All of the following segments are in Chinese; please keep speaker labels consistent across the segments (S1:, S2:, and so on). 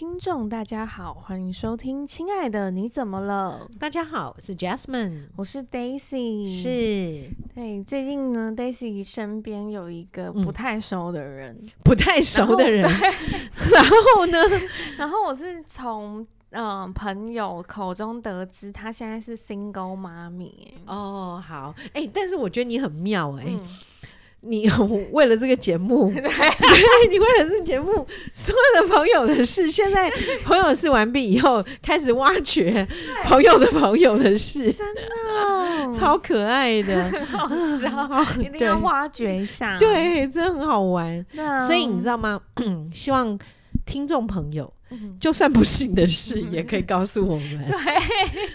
S1: 听众大家好，欢迎收听《亲爱的你怎么了》。
S2: 大家好，我是 Jasmine，
S1: 我是 Daisy。
S2: 是，
S1: 对，最近呢，Daisy 身边有一个不太熟的人，
S2: 嗯、不太熟的人。然后，呢？
S1: 然后我是从嗯、呃、朋友口中得知，她现在是 single 妈咪。
S2: 哦，好，哎、欸，但是我觉得你很妙、欸，哎、嗯。你 为了这个节目，对，你为了这个节目，所有的朋友的事，现在朋友事完毕以后，开始挖掘朋友的朋友的事，
S1: 真的
S2: 超可爱的，
S1: 好笑，一定要挖掘一下，
S2: 对，真的很好玩。所以你知道吗？希望听众朋友。就算不是你的事，也可以告诉我们。
S1: 对，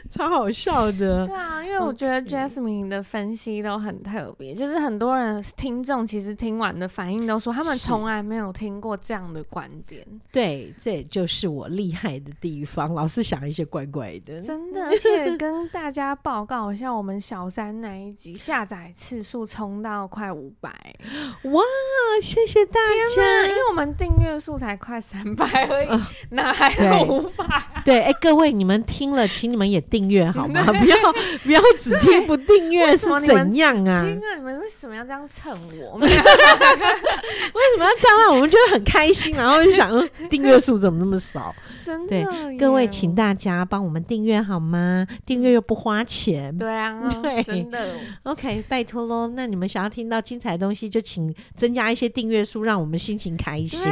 S2: 超好笑的。
S1: 对啊，因为我觉得 Jasmine 的分析都很特别，就是很多人听众其实听完的反应都说，他们从来没有听过这样的观点。
S2: 对，这也就是我厉害的地方，老是想一些怪怪的。
S1: 真的，而且跟大家报告一下，我们小三那一集下载次数冲到快五百，
S2: 哇！谢谢大家，
S1: 因为我们订阅数才快三百而已。呃 哪还有五百？
S2: 对，哎、欸，各位，你们听了，请你们也订阅好吗？不要不要只听不订阅是怎样啊？
S1: 听啊，你们为什么要这样蹭我？
S2: 为什么要这样让我们觉得很开心？然后就想，订阅数怎么那么少？
S1: 真的
S2: 对，各位，请大家帮我们订阅好吗？订阅又不花钱。
S1: 对啊，
S2: 对，
S1: 真的。
S2: OK，拜托喽。那你们想要听到精彩的东西，就请增加一些订阅数，让我们心情开心。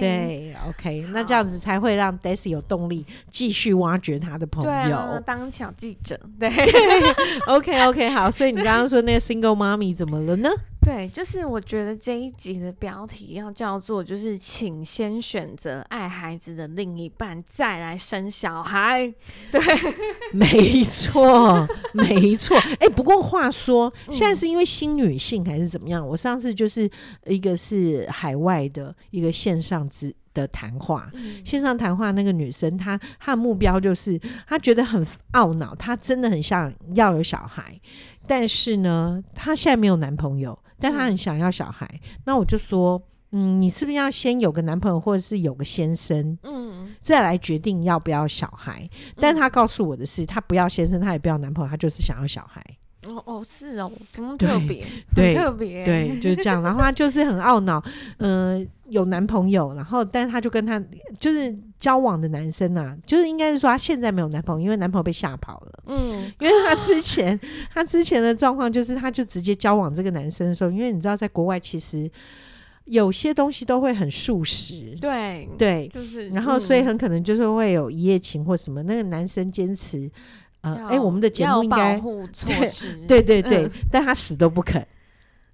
S2: 对，OK，那这样子才会让 Daisy 有动力继续挖掘他的朋友，
S1: 对当小记者。对，
S2: 对，OK，OK，、okay, okay, 好。所以你刚刚说那个 Single Mommy 怎么了呢？
S1: 对，就是我觉得这一集的标题要叫做，就是请先选择爱孩子的另一半，再来生小孩。对，
S2: 没错，没错。哎、欸，不过话说，现在是因为新女性还是怎么样？我上次就是一个是海外的一个线上之的谈话，线上谈话那个女生，她她的目标就是她觉得很懊恼，她真的很想要有小孩，但是呢，她现在没有男朋友。但她很想要小孩，嗯，那我就说，嗯，你是不是要先有个男朋友，或者是有个先生，嗯，再来决定要不要小孩？但她告诉我的是，她不要先生，她也不要男朋友，她就是想要小孩。
S1: 哦哦，是哦，怎么特别？
S2: 对，
S1: 特别，
S2: 对，就是这样。然后他就是很懊恼，嗯、呃，有男朋友，然后，但是他就跟他就是交往的男生啊，就是应该是说他现在没有男朋友，因为男朋友被吓跑了。嗯，因为他之前他之前的状况就是，他就直接交往这个男生的时候，因为你知道，在国外其实有些东西都会很速食，
S1: 对
S2: 对，
S1: 就是，
S2: 然后所以很可能就是会有一夜情或什么，那个男生坚持。呃，哎、欸，我们的节目应该对对对对、嗯，但他死都不肯，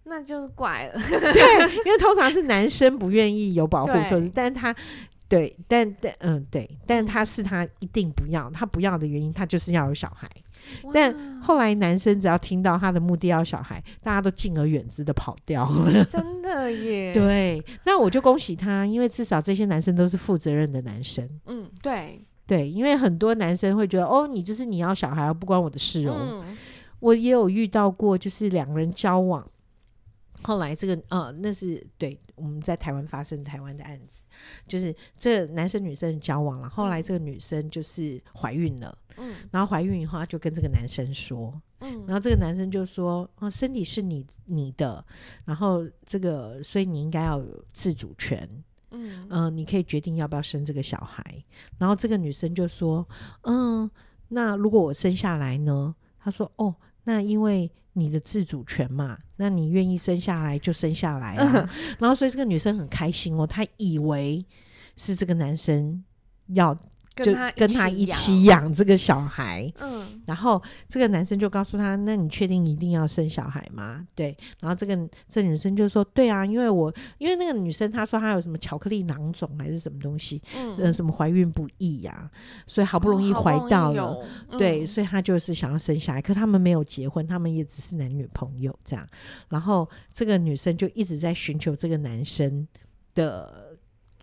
S1: 那就是怪了。
S2: 对，因为通常是男生不愿意有保护措施，但他对，但但嗯对，但他是他一定不要，他不要的原因，他就是要有小孩。但后来男生只要听到他的目的要小孩，大家都敬而远之的跑掉了。
S1: 真的耶。
S2: 对，那我就恭喜他，因为至少这些男生都是负责任的男生。
S1: 嗯，对。
S2: 对，因为很多男生会觉得，哦，你就是你要小孩，不关我的事哦。嗯、我也有遇到过，就是两个人交往，后来这个，呃，那是对我们在台湾发生台湾的案子，就是这男生女生交往了，后来这个女生就是怀孕了，嗯，然后怀孕以后，他就跟这个男生说，嗯，然后这个男生就说，哦，身体是你你的，然后这个，所以你应该要有自主权。嗯嗯、呃，你可以决定要不要生这个小孩。然后这个女生就说：“嗯，那如果我生下来呢？”她说：“哦，那因为你的自主权嘛，那你愿意生下来就生下来啊。嗯”然后所以这个女生很开心哦，她以为是这个男生要。就跟他一起养这个小孩，嗯，然后这个男生就告诉他：“那你确定一定要生小孩吗？”对，然后这个这女生就说：“对啊，因为我因为那个女生她说她有什么巧克力囊肿还是什么东西，嗯，呃、什么怀孕不易呀、啊，所以好不容易怀到了，哦嗯、对，所以她就是想要生小孩。可他们没有结婚，他们也只是男女朋友这样。然后这个女生就一直在寻求这个男生的。”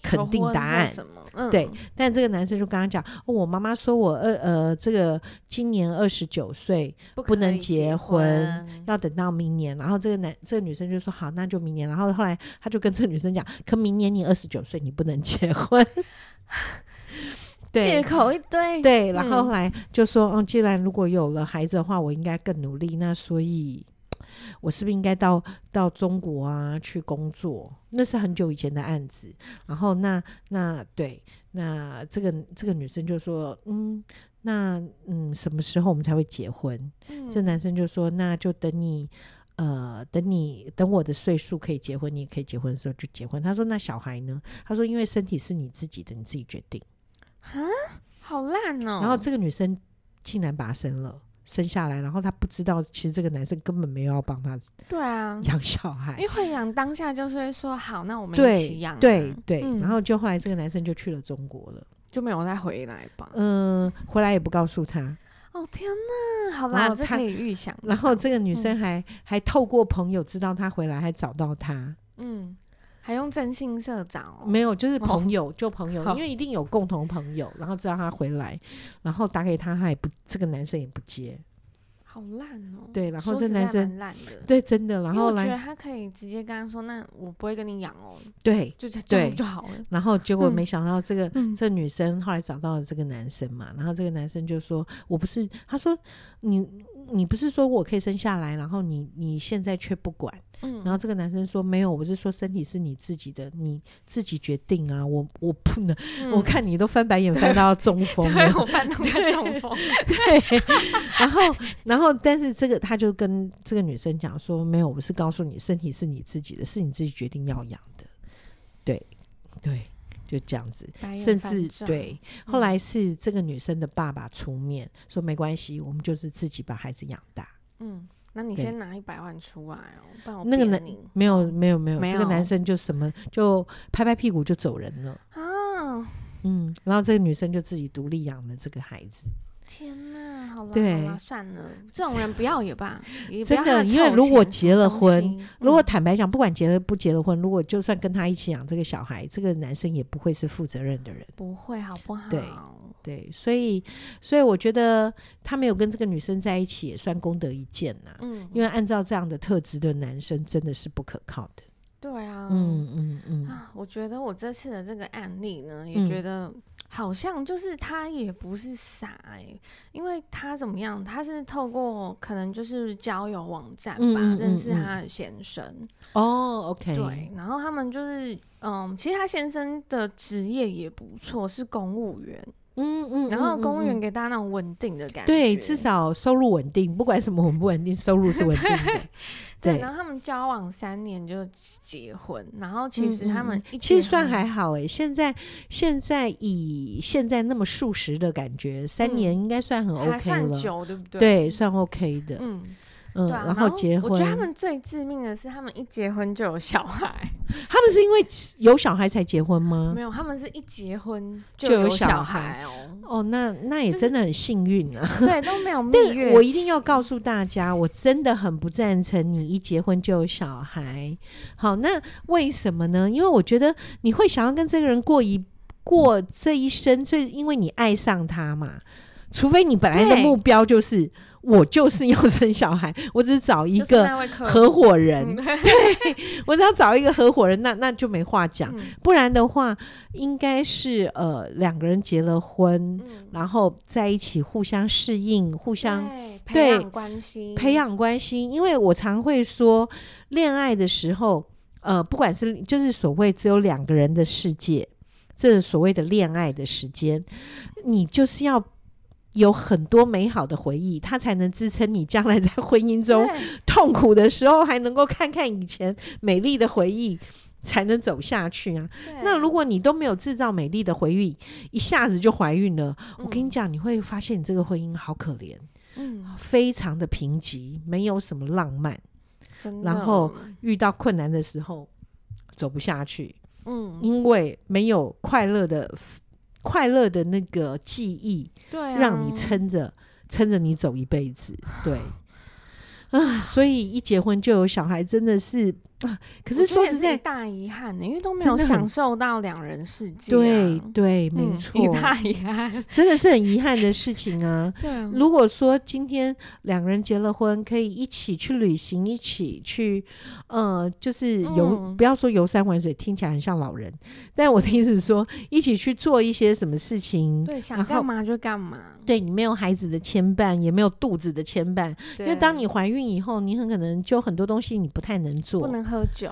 S2: 肯定答案，嗯、对，但这个男生就跟他讲：“哦、我妈妈说我二呃，这个今年二十九岁不能结婚，要等到明年。”然后这个男这个女生就说：“好，那就明年。”然后后来他就跟这个女生讲：“可明年你二十九岁，你不能结婚。”
S1: 借口一堆。
S2: 对，然后后来就说，嗯，既然如果有了孩子的话，我应该更努力。那所以，我是不是应该到到中国啊去工作？那是很久以前的案子。然后那那对，那这个这个女生就说，嗯，那嗯，什么时候我们才会结婚？嗯，这男生就说，那就等你。呃，等你等我的岁数可以结婚，你也可以结婚的时候就结婚。他说：“那小孩呢？”他说：“因为身体是你自己的，你自己决定。”
S1: 啊，好烂哦！
S2: 然后这个女生竟然把他生了，生下来，然后她不知道，其实这个男生根本没有要帮她。
S1: 对啊，
S2: 养小孩，
S1: 因为会养当下就是会说好，那我们一起养啊。
S2: 对对，嗯，然后就后来这个男生就去了中国了，
S1: 就没有再回来吧？
S2: 嗯，回来也不告诉他。
S1: 哦天呐，好吧，这可以预想。
S2: 然后这个女生还、嗯、还透过朋友知道他回来，还找到他。
S1: 嗯，还用征信社找？
S2: 没有，就是朋友，就朋友，因为一定有共同朋友，然后知道他回来，然后打给他，他也不，这个男生也不接。
S1: 好烂哦！
S2: 对，然后这男生烂的对真的，然后来
S1: 我觉得他可以直接跟他说：“那我不会跟你养哦。”
S2: 对，
S1: 就这样就好了。
S2: 然后结果没想到这个、嗯、这女生后来找到了这个男生嘛，然后这个男生就说：“我不是。”他说：“你。”你不是说我可以生下来，然后你你现在却不管，嗯，然后这个男生说没有，我是说身体是你自己的，你自己决定啊，我我不能，嗯、我看你都翻白眼翻到中 风，
S1: 对，我翻到中风，
S2: 对，然后然后但是这个他就跟这个女生讲说没有，我是告诉你身体是你自己的，是你自己决定要养的，对对。就这样子，甚至对，后来是这个女生的爸爸出面、嗯、说没关系，我们就是自己把孩子养大。
S1: 嗯，那你先拿一百万出来哦。
S2: 那个男没有没有没有，这个男生就什么就拍拍屁股就走人了啊。嗯，然后这个女生就自己独立养了这个孩子。
S1: 天呐，好了，对，算了，这种人不要也罢。
S2: 真的，因为如果结了婚，嗯、如果坦白讲，不管结了不结了婚，如果就算跟他一起养这个小孩，这个男生也不会是负责任的人，
S1: 不会，好不好？
S2: 对对，所以所以我觉得他没有跟这个女生在一起，也算功德一件呐。嗯，因为按照这样的特质的男生，真的是不可靠的。
S1: 对啊，
S2: 嗯嗯嗯、
S1: 啊，我觉得我这次的这个案例呢，也觉得好像就是他也不是傻哎、欸，因为他怎么样，他是透过可能就是交友网站吧，嗯嗯嗯嗯认识他的先生。
S2: 哦，OK，
S1: 对，然后他们就是，嗯，其实他先生的职业也不错，是公务员。嗯嗯，然后公务员给大家那种稳定的感觉，
S2: 对，至少收入稳定，不管什么稳不稳定，收入是稳定的。
S1: 对，对，然后他们交往三年就结婚，然后其实他们一
S2: 其实算还好诶。现在现在以现在那么速食的感觉，三年应该算很 OK 了，还
S1: 算久，对不对？
S2: 对，算 OK 的。嗯。嗯，然后结婚。
S1: 我觉得他们最致命的是，他们一结婚就有小孩。
S2: 他们是因为有小孩才结婚吗？
S1: 没有，他们是一结婚就有小孩哦。
S2: 哦，那那也真的很幸运啊。
S1: 对，都没有 蜜月。
S2: 我一定要告诉大家，我真的很不赞成你一结婚就有小孩。好，那为什么呢？因为我觉得你会想要跟这个人过一过这一生，最因为你爱上他嘛。除非你本来的目标就是。我就是要生小孩，我只是找一个合伙人，对，我只要找一个合伙人，那那就没话讲。嗯、不然的话，应该是呃两个人结了婚，嗯、然后在一起互相适应，互相
S1: 对培养关系，
S2: 培养关系。因为我常会说，恋爱的时候，呃，不管是就是所谓只有两个人的世界，这所谓的恋爱的时间，你就是要。有很多美好的回忆，它才能支撑你将来在婚姻中痛苦的时候，还能够看看以前美丽的回忆，才能走下去啊。那如果你都没有制造美丽的回忆，一下子就怀孕了，嗯、我跟你讲，你会发现你这个婚姻好可怜，嗯，非常的贫瘠，没有什么浪漫，然后遇到困难的时候走不下去，嗯，因为没有快乐的。快乐的那个记忆，对、啊，让你撑着撑着你走一辈子，对，啊，所以一结婚就有小孩，真的是啊，可是说实在，
S1: 大遗憾呢，因为都没有享受到两人世界。
S2: 对对，没错，
S1: 大遗憾，
S2: 真的是很遗憾的事情啊。对，如果说今天两个人结了婚，可以一起去旅行，一起去，呃，就是游，不要说游山玩水，听起来很像老人。但我的意思是说，一起去做一些什么事情，
S1: 对，想干嘛就干嘛。
S2: 对，你没有孩子的牵绊，也没有肚子的牵绊，因为当你怀孕以后，你很可能就很多东西你不太能做，
S1: 不能喝酒。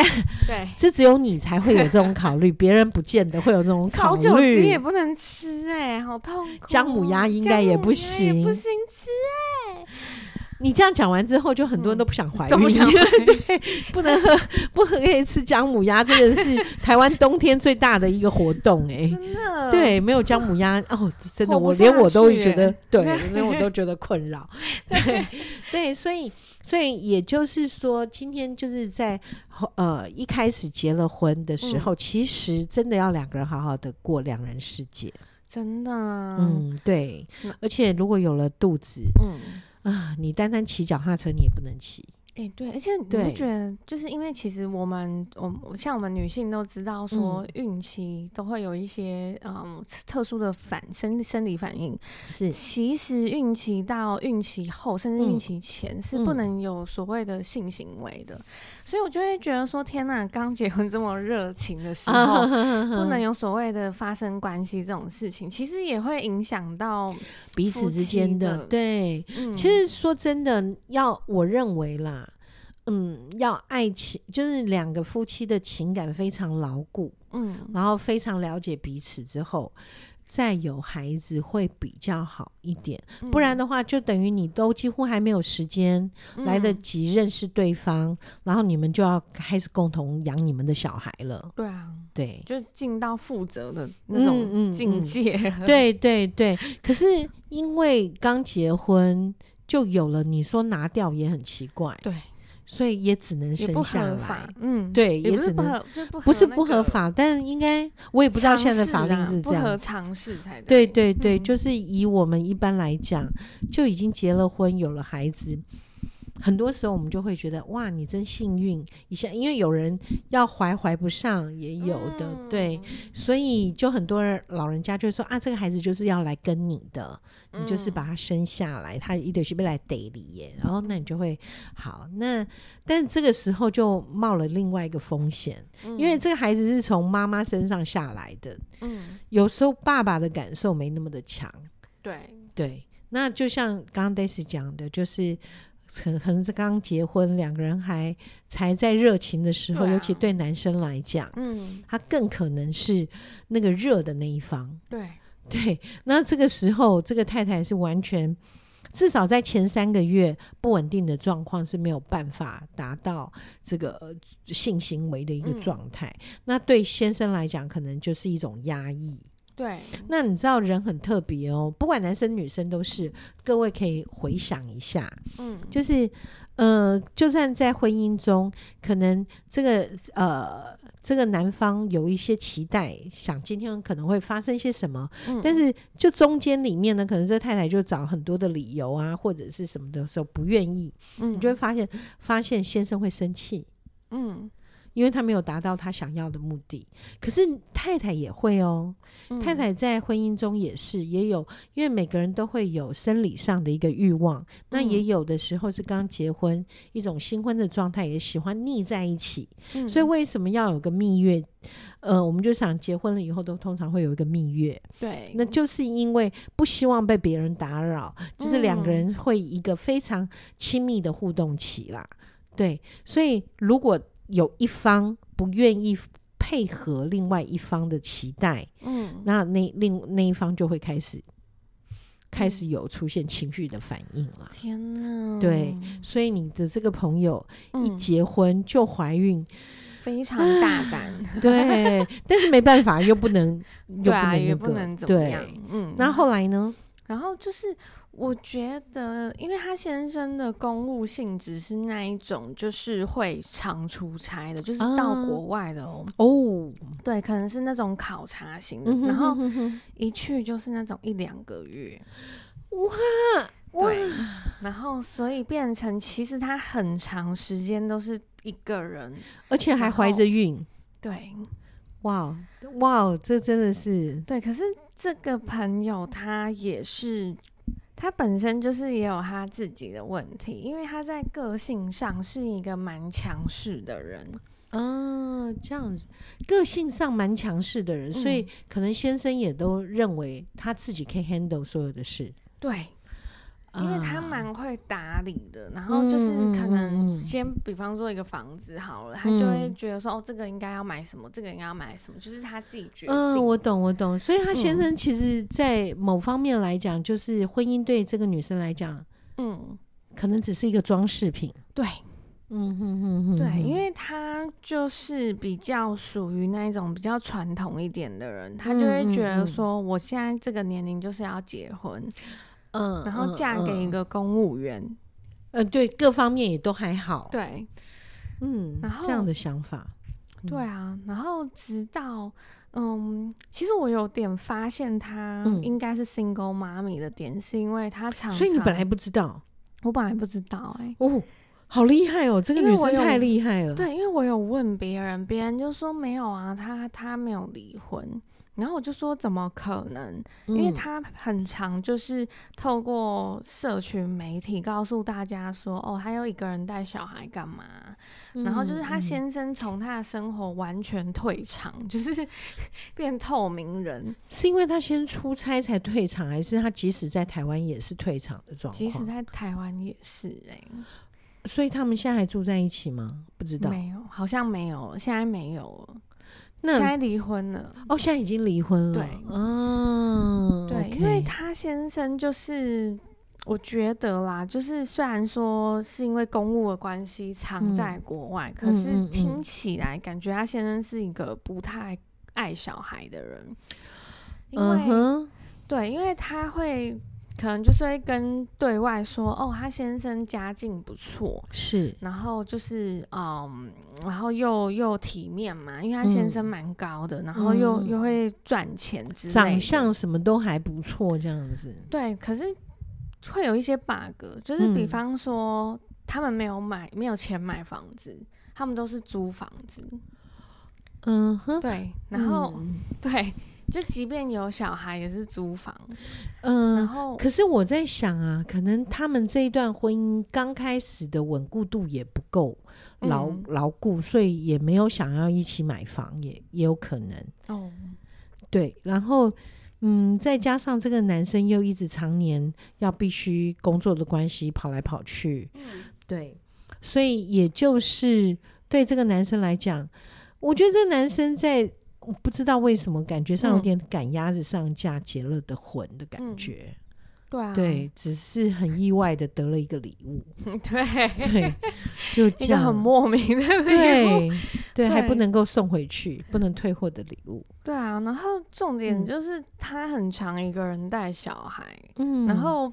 S1: 对，
S2: 这只有你才会有这种考虑，别人不见得会有这种考虑。
S1: 烤酒鸡也不能吃哎、欸，好痛苦。
S2: 姜母鸭应该也不行，
S1: 也不行吃哎、欸。
S2: 你这样讲完之后，就很多人都不想怀孕，对，不能喝，不可以吃姜母鸭，这个是台湾冬天最大的一个活动哎、欸，
S1: 真的，
S2: 对，没有姜母鸭哦，真的，我连我都觉得，对，连我都觉得困扰，对，对，所以。所以也就是说，今天就是在呃一开始结了婚的时候，嗯、其实真的要两个人好好的过两人世界，
S1: 真的。
S2: 嗯，对。嗯、而且如果有了肚子，嗯啊，你单单骑脚踏车你也不能骑。
S1: 哎、欸，对，而且你不觉得，就是因为其实我们，我像我们女性都知道，说孕期都会有一些嗯，嗯特殊的反生生理反应。
S2: 是，
S1: 其实孕期到孕期后，甚至孕期前是不能有所谓的性行为的。嗯、所以我就会觉得说，天呐，刚结婚这么热情的时候，不能有所谓的发生关系这种事情，其实也会影响到
S2: 彼此之间的。对，嗯、其实说真的，要我认为啦。嗯，要爱情就是两个夫妻的情感非常牢固，嗯，然后非常了解彼此之后，再有孩子会比较好一点。嗯、不然的话，就等于你都几乎还没有时间来得及认识对方，嗯、然后你们就要开始共同养你们的小孩了。
S1: 对啊，
S2: 对，
S1: 就进到负责的那种境界。
S2: 对对对，可是因为刚结婚就有了，你说拿掉也很奇怪。
S1: 对。
S2: 所以也只能生下来，
S1: 嗯，
S2: 对，也只能不是不合法，但应该我也不知道现在的法律是这样，
S1: 不合常识才
S2: 对。对对对，就是以我们一般来讲，就已经结了婚，有了孩子。很多时候我们就会觉得哇，你真幸运一下，因为有人要怀怀不上，也有的，嗯、对，所以就很多人老人家就说啊，这个孩子就是要来跟你的，你就是把他生下来，他一定是被来逮你耶，然后那你就会好，那但这个时候就冒了另外一个风险，嗯、因为这个孩子是从妈妈身上下来的，嗯，有时候爸爸的感受没那么的强，
S1: 对。
S2: 对，那就像刚刚 Daisy 讲的，就是。可可能是刚结婚，两个人还才在热情的时候，啊、尤其对男生来讲，嗯，他更可能是那个热的那一方。
S1: 对
S2: 对，那这个时候，这个太太是完全，至少在前三个月不稳定的状况是没有办法达到这个性行为的一个状态。嗯、那对先生来讲，可能就是一种压抑。
S1: 对，
S2: 那你知道人很特别哦，不管男生女生都是。各位可以回想一下，嗯，就是呃，就算在婚姻中，可能这个呃，这个男方有一些期待，想今天可能会发生些什么，嗯，但是就中间里面呢，可能这太太就找很多的理由啊，或者是什么的时候不愿意，嗯，你就会发现，发现先生会生气，嗯。因为他没有达到他想要的目的，可是太太也会哦。嗯、太太在婚姻中也是也有，因为每个人都会有生理上的一个欲望，嗯、那也有的时候是刚结婚一种新婚的状态，也喜欢腻在一起。嗯、所以为什么要有个蜜月？呃，我们就想结婚了以后都通常会有一个蜜月，
S1: 对，
S2: 那就是因为不希望被别人打扰，就是两个人会一个非常亲密的互动期啦。对，所以如果有一方不愿意配合另外一方的期待，嗯，那那另那一方就会开始开始有出现情绪的反应了。
S1: 天哪！
S2: 对，所以你的这个朋友一结婚就怀孕，
S1: 非常大胆。
S2: 对，但是没办法，又不能，又不能那个，
S1: 也不能怎么样。
S2: 嗯，那后来呢？
S1: 然后就是。我觉得，因为他先生的公务性质是那一种，就是会常出差的，就是到国外的哦。哦，对，可能是那种考察型的，然后一去就是那种一两个月。哇，对，然后所以变成其实他很长时间都是一个人，
S2: 而且还怀着孕。
S1: 对，
S2: 哇哇，这真的是
S1: 对。可是这个朋友他也是，他本身就是也有他自己的问题，因为他在个性上是一个蛮强势的人。
S2: 嗯，这样子，个性上蛮强势的人，所以可能先生也都认为他自己可以 handle 所有的事。
S1: 对。因为他蛮会打理的，啊、然后就是可能先比方说一个房子好了，嗯、他就会觉得说哦，这个应该要买什么，这个应该要买什么，就是他自己决定。嗯，
S2: 我懂，我懂。所以他先生其实，在某方面来讲，就是婚姻对这个女生来讲，嗯，可能只是一个装饰品。
S1: 对，
S2: 嗯哼哼哼，
S1: 对，因为他就是比较属于那一种比较传统一点的人，他就会觉得说，我现在这个年龄就是要结婚。嗯，然后嫁给一个公务员，嗯，
S2: 呃，对，各方面也都还好。
S1: 对，
S2: 嗯，然后这样的想法，
S1: 对啊。然后直到，嗯，其实我有点发现她应该是 single mommy 的点，是因为她常常，
S2: 所以你本来不知道，
S1: 我本来不知道，欸，哎，
S2: 哦，好厉害哦，这个女生太厉害了。
S1: 对，因为我有问别人，别人就说没有啊，她她没有离婚。然后我就说怎么可能？因为他很常就是透过社群媒体告诉大家说，哦，他要一个人带小孩干嘛？然后就是他先生从他的生活完全退场，就是 变透明人。
S2: 是因为他先出差才退场，还是他即使在台湾也是退场的状况？
S1: 即使在台湾也是哎、欸。
S2: 所以他们现在还住在一起吗？不知道，
S1: 没有，好像没有，现在没有了。那现在离婚了
S2: 哦，现在已经离婚了。
S1: 对，嗯，对，okay、因为他先生就是，我觉得啦，就是虽然说是因为公务的关系常在国外，嗯、可是听起来感觉他先生是一个不太爱小孩的人，因为、嗯、对，因为他会。可能就是会跟对外说，哦，他先生家境不错，
S2: 是，
S1: 然后就是，嗯，然后又又体面嘛，因为他先生蛮高的，嗯、然后又、嗯、又会赚钱之类的，
S2: 长相什么都还不错，这样子。
S1: 对，可是会有一些 bug，就是比方说，嗯、他们没有买，没有钱买房子，他们都是租房子。
S2: 嗯哼，
S1: 对，然后、嗯、对。就即便有小孩，也是租房。
S2: 嗯，然后可是我在想啊，可能他们这一段婚姻刚开始的稳固度也不够牢牢固，所以也没有想要一起买房，也也有可能。哦，对，然后嗯，再加上这个男生又一直常年要必须工作的关系跑来跑去，嗯，对，所以也就是对这个男生来讲，我觉得这个男生在。我不知道为什么，感觉上有点赶鸭子上架结了的魂的感觉。
S1: 嗯、对啊，
S2: 对，只是很意外的得了一个礼物。
S1: 对
S2: 对，就这样
S1: 很莫名的礼物。
S2: 对对，还不能够送回去，不能退货的礼物。
S1: 对啊，然后重点就是他很常一个人带小孩。嗯，然后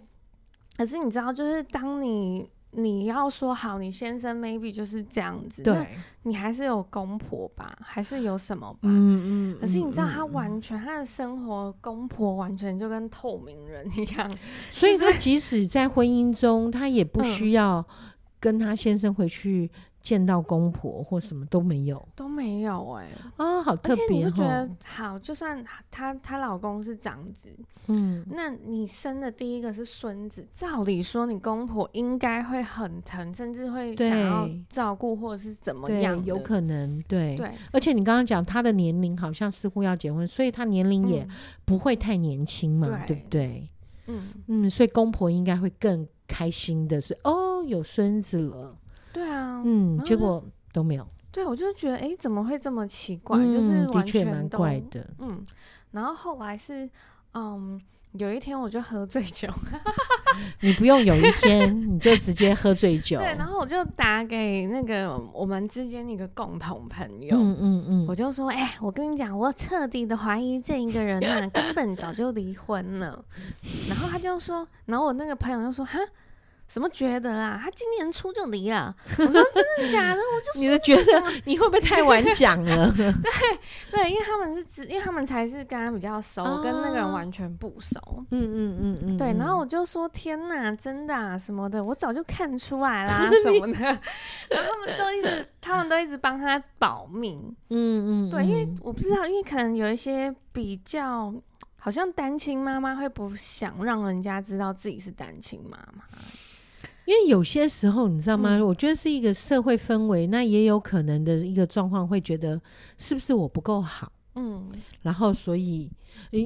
S1: 可是你知道，就是当你。你要说好，你先生 maybe 就是这样子，对，你还是有公婆吧，还是有什么吧？嗯嗯。可是你知道，他完全他的生活，公婆完全就跟透明人一样，
S2: 所以他即使在婚姻中，他也不需要跟他先生回去。见到公婆或什么都没有，
S1: 都没有哎、欸，
S2: 啊，好特别！而且
S1: 你就觉得好，就算她她老公是长子，嗯，那你生的第一个是孙子，照理说你公婆应该会很疼，甚至会想要照顾或者是怎么样，
S2: 有可能，对
S1: 对。
S2: 而且你刚刚讲她的年龄好像似乎要结婚，所以她年龄也不会太年轻嘛，嗯、对不对？嗯嗯，所以公婆应该会更开心的是，哦，有孙子了。
S1: 对啊，
S2: 嗯，结果都没有。
S1: 对，我就觉得，哎，怎么会这么奇怪？嗯、就是
S2: 的确蛮怪的。
S1: 嗯，然后后来是，嗯，有一天我就喝醉酒。
S2: 你不用有一天，你就直接喝醉酒。
S1: 对，然后我就打给那个我们之间一个共同朋友。嗯嗯嗯，我就说，哎，我跟你讲，我彻底的怀疑这一个人呢、啊，根本早就离婚了。然后他就说，然后我那个朋友就说，哈。什么觉得啊？他今年初就离了。我说真的假的？我就
S2: 你的觉得你会不会太晚讲了？
S1: 对对，因为他们是只，因为他们才是跟他比较熟，哦、跟那个人完全不熟。嗯嗯嗯嗯，嗯，对。然后我就说天哪，真的啊什么的，我早就看出来啦 什么的。然后他们都一直，他们都一直帮他保密。嗯嗯，对，因为我不知道，因为可能有一些比较。好像单亲妈妈会不想让人家知道自己是单亲妈妈，
S2: 因为有些时候你知道吗？嗯、我觉得是一个社会氛围，那也有可能的一个状况，会觉得是不是我不够好？嗯，然后所以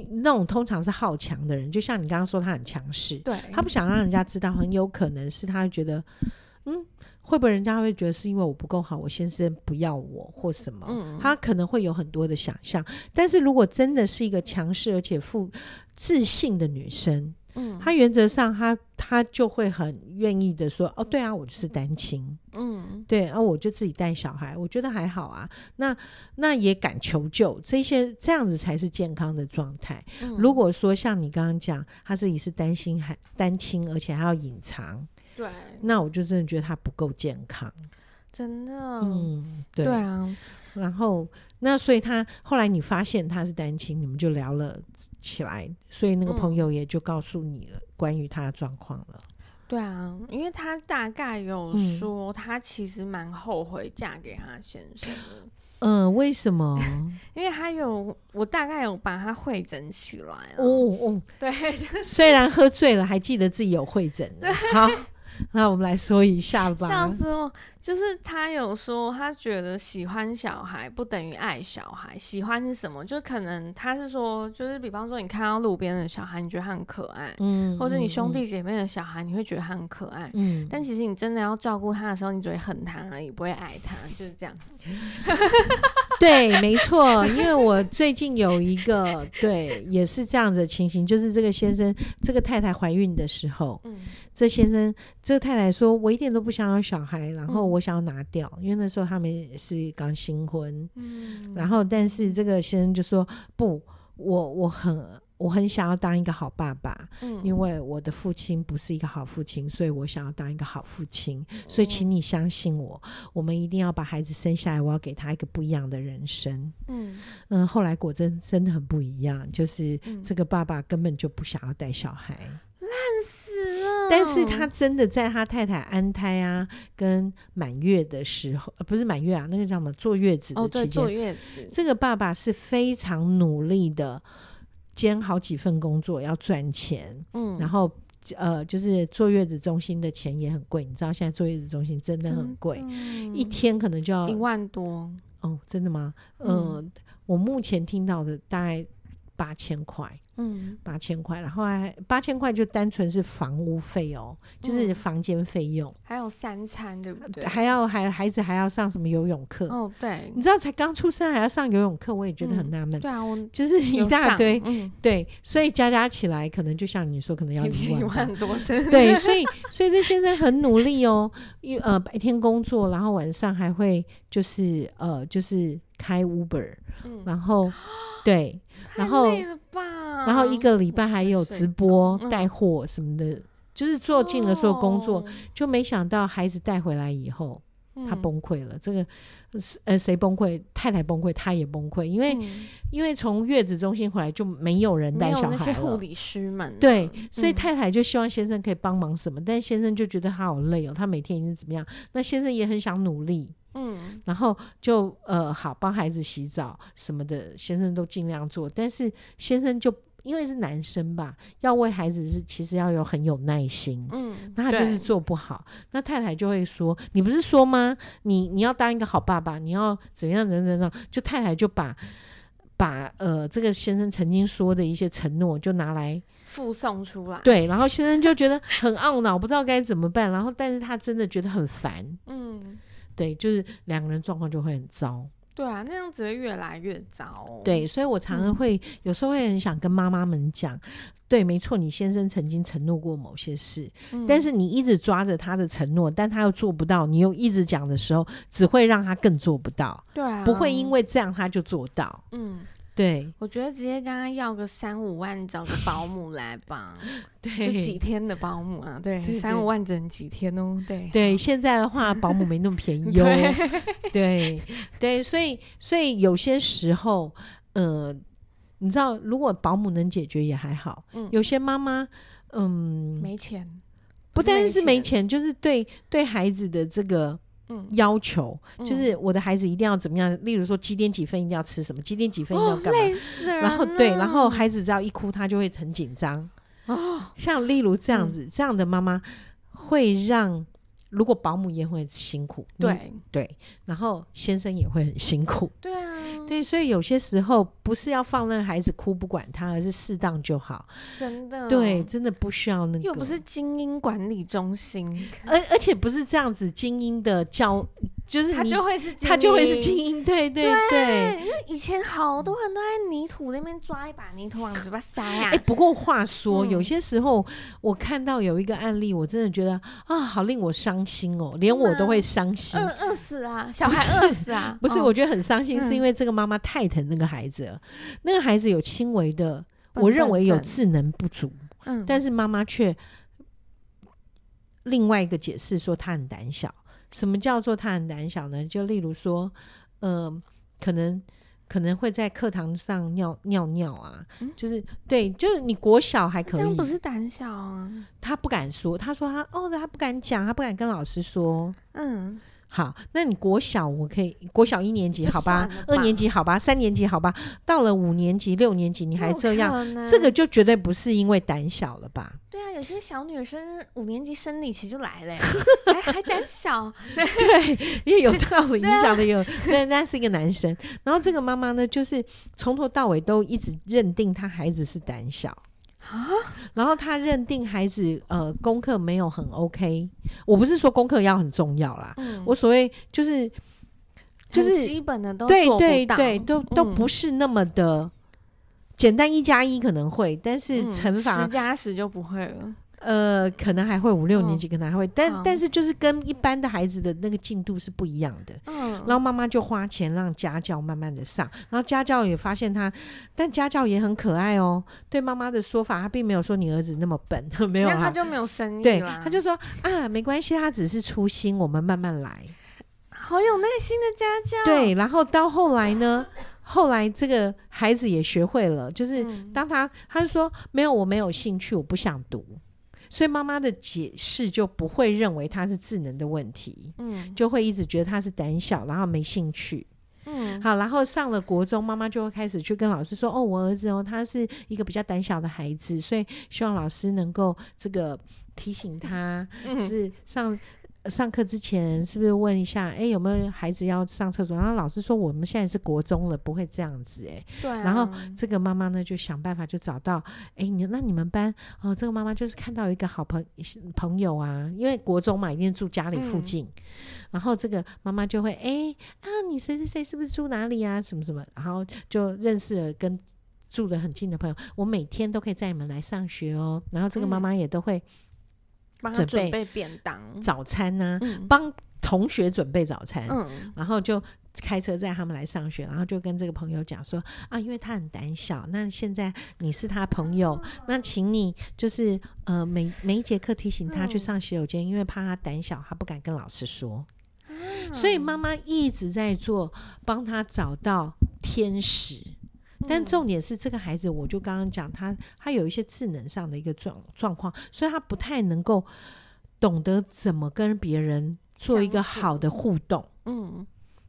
S2: 那种通常是好强的人，就像你刚刚说他很强势，
S1: 对，
S2: 他不想让人家知道，很有可能是他觉得嗯。会不会人家会觉得是因为我不够好，我先生不要我或什么？嗯，他可能会有很多的想象。但是如果真的是一个强势而且富自信的女生，嗯，她原则上他他就会很愿意的说：“哦，对啊，我就是单亲，嗯，对，啊，我就自己带小孩，我觉得还好啊。那那也敢求救，这些这样子才是健康的状态。嗯，如果说像你刚刚讲，他自己是担心还单亲，而且还要隐藏。”对，那我就真的觉得他不够健康，
S1: 真的。
S2: 嗯，对，
S1: 对啊。
S2: 然后，那所以他后来你发现他是单亲，你们就聊了起来，所以那个朋友也就告诉你了关于他的状况了。
S1: 对啊，因为他大概有说，他其实蛮后悔嫁给他先生的。
S2: 嗯、呃，为什么？
S1: 因为他有，我大概有把他会诊起来了。
S2: 哦哦，
S1: 对，
S2: 虽然喝醉了，还记得自己有会诊。好。那我们来说一下吧。
S1: 笑死我！就是他有说，他觉得喜欢小孩不等于爱小孩。喜欢是什么？就是可能他是说，就是比方说你看到路边的小孩，你觉得他很可爱，嗯，或者你兄弟姐妹的小孩，你会觉得他很可爱，嗯。但其实你真的要照顾他的时候，你只会恨他而已，不会爱他，就是这样子。
S2: 对，没错。因为我最近有一个，对，也是这样子的情形，就是这个先生，这个太太怀孕的时候，嗯。这先生，这个太太说：“我一点都不想要小孩，然后我想要拿掉，嗯、因为那时候他们也是刚新婚。嗯，然后但是这个先生就说：不，我我很我很想要当一个好爸爸，嗯，因为我的父亲不是一个好父亲，所以我想要当一个好父亲。所以请你相信我，我们一定要把孩子生下来，我要给他一个不一样的人生。嗯嗯，后来果真真的很不一样，就是这个爸爸根本就不想要带小孩。”
S1: 烂死了！
S2: 但是他真的在他太太安胎啊，跟满月的时候，呃，不是满月啊，那个叫什么？坐月子的期间，哦，坐月子。这个爸爸是非常努力的，兼好几份工作要赚钱。嗯，然后呃，就是坐月子中心的钱也很贵，你知道现在坐月子中心真的很贵，一天可能就要一
S1: 万多。
S2: 哦，真的吗？嗯，呃，我目前听到的大概八千块。嗯，八千块，然后还八千块就单纯是房屋费哦，就是房间费用，嗯，
S1: 还有三餐，对不对？
S2: 还要还孩子还要上什么游泳课？
S1: 哦，对，
S2: 你知道才刚出生还要上游泳课，我也觉得很纳闷，嗯。对啊，我就是一大堆，
S1: 嗯，
S2: 对，所以加加起来可能就像你说，可能要一万，
S1: 一万多，
S2: 对，所以所以这先生很努力哦，一呃白天工作，然后晚上还会就是呃就是开 Uber，嗯，然后 对，然后。然后一个礼拜还有直播带货什么的，嗯、就是做尽了所有工作，哦，就没想到孩子带回来以后，嗯、他崩溃了。这个呃，谁崩溃？太太崩溃，他也崩溃，因为、嗯、因为从月子中心回来就没有人带小孩了，
S1: 护理师们
S2: 对，所以太太就希望先生可以帮忙什么，嗯、但先生就觉得他好累哦，他每天已经怎么样？那先生也很想努力。嗯，然后就呃好帮孩子洗澡什么的，先生都尽量做，但是先生就因为是男生吧，要为孩子是其实要有很有耐心，嗯，那他就是做不好，那太太就会说，你不是说吗？你你要当一个好爸爸，你要怎样怎样怎样，就太太就把把呃这个先生曾经说的一些承诺就拿来
S1: 附送出来，
S2: 对，然后先生就觉得很懊恼，不知道该怎么办，然后但是他真的觉得很烦，嗯。对，就是两个人状况就会很糟。
S1: 对啊，那样子会越来越糟。
S2: 对，所以我常常会、嗯、有时候会很想跟妈妈们讲，对，没错，你先生曾经承诺过某些事，嗯、但是你一直抓着他的承诺，但他又做不到，你又一直讲的时候，只会让他更做不到。
S1: 对啊，
S2: 不会因为这样他就做到。嗯。对，
S1: 我觉得直接跟他要个三五万，找个保姆 来吧。
S2: 对，
S1: 就几天的保姆啊，对，
S2: 对对
S1: 三五万整几天哦。对
S2: 对，现在的话保姆没那么便宜 哦。对对，对，所以所以有些时候，呃，你知道，如果保姆能解决也还好。嗯，有些妈妈，嗯，
S1: 没钱，
S2: 不单是没钱，就是对对孩子的这个。要求就是我的孩子一定要怎么样？例如说几点几分一定要吃什么？几点几分一定要干嘛？
S1: 累死。
S2: 然后对，然后孩子只要一哭，他就会很紧张。哦，像例如这样子，这样的妈妈会让。如果保姆也会辛苦，
S1: 对。
S2: 对，然后先生也会很辛苦，
S1: 对啊，
S2: 对，所以有些时候不是要放任孩子哭不管他，而是适当就好，
S1: 真的，
S2: 对，真的不需要那个，
S1: 又不是精英管理中心，
S2: 而而且不是这样子精英的教。就是
S1: 他就会是
S2: 他就会是精英，对对对，
S1: 对。因为以前好多人都在泥土那边抓一把泥土往嘴巴塞啊。
S2: 哎、欸，不过话说，嗯、有些时候我看到有一个案例，我真的觉得啊，好令我伤心哦，连我都会伤心。饿
S1: 饿死啊，小孩饿死啊！
S2: 不是，不是哦、我觉得很伤心，是因为这个妈妈太疼那个孩子了。嗯、那个孩子有轻微的，我认为有智能不足，嗯，但是妈妈却另外一个解释说他很胆小。什么叫做他很胆小呢？就例如说，呃，可能可能会在课堂上尿尿尿啊，嗯、就是对，就是你国小还可以，这样
S1: 不是胆小啊？
S2: 他不敢说，他说他哦，他不敢讲，他不敢跟老师说，嗯。好，那你国小我可以国小一年级好吧，二年级好吧，三年级好吧，到了五年级、六年级你还这样，这个就绝对不是因为胆小了吧？
S1: 对啊，有些小女生五年级生理期就来了，还 还胆小，
S2: 对，也有道理。你讲的有，那那是一个男生，然后这个妈妈呢，就是从头到尾都一直认定他孩子是胆小。啊，然后他认定孩子呃功课没有很 OK，我不是说功课要很重要啦，嗯、我所谓就是就是
S1: 基本的都
S2: 对对对，都都不是那么的、嗯、简单，一加一可能会，但是乘法、
S1: 嗯、十加十就不会了。
S2: 呃，可能还会五六年级，可能还会，
S1: 哦、
S2: 但
S1: 好
S2: 但是就是跟一般的孩子的那个进度是不一样的。嗯，然后妈妈就花钱让家教慢慢的上，然后家教也发现他，但家教也很可爱哦。对妈妈的说法，他并没有说你儿子那么笨，没有，
S1: 他就没有生意。
S2: 对，他就说啊，没关系，他只是粗心，我们慢慢来。
S1: 好有耐心的家教。
S2: 对，然后到后来呢，后来这个孩子也学会了，就是当他他就说没有，我没有兴趣，我不想读。所以妈妈的解释就不会认为他是智能的问题，嗯，就会一直觉得他是胆小，然后没兴趣，嗯，好，然后上了国中，妈妈就会开始去跟老师说，哦，我儿子哦，他是一个比较胆小的孩子，所以希望老师能够这个提醒他，是上。上课之前是不是问一下？哎、欸，有没有孩子要上厕所？然后老师说我们现在是国中了，不会这样子、欸。哎，
S1: 对、啊。
S2: 然后这个妈妈呢就想办法就找到，哎、欸，你那你们班哦，这个妈妈就是看到一个好朋朋友啊，因为国中嘛，一定住家里附近。嗯、然后这个妈妈就会，哎、欸、啊，你谁谁谁是不是住哪里啊？什么什么？然后就认识了跟住得很近的朋友，我每天都可以载你们来上学哦。然后这个妈妈也都会。
S1: 帮他准备便当、
S2: 早餐呢、啊，帮、嗯、同学准备早餐，
S1: 嗯、
S2: 然后就开车载他们来上学，然后就跟这个朋友讲说啊，因为他很胆小，那现在你是他朋友，哦、那请你就是呃每每一节课提醒他去上洗手间，嗯、因为怕他胆小，他不敢跟老师说，嗯、所以妈妈一直在做帮他找到天使。但重点是这个孩子，我就刚刚讲他，他有一些智能上的一个状状况，所以他不太能够懂得怎么跟别人做一个好的互动。嗯，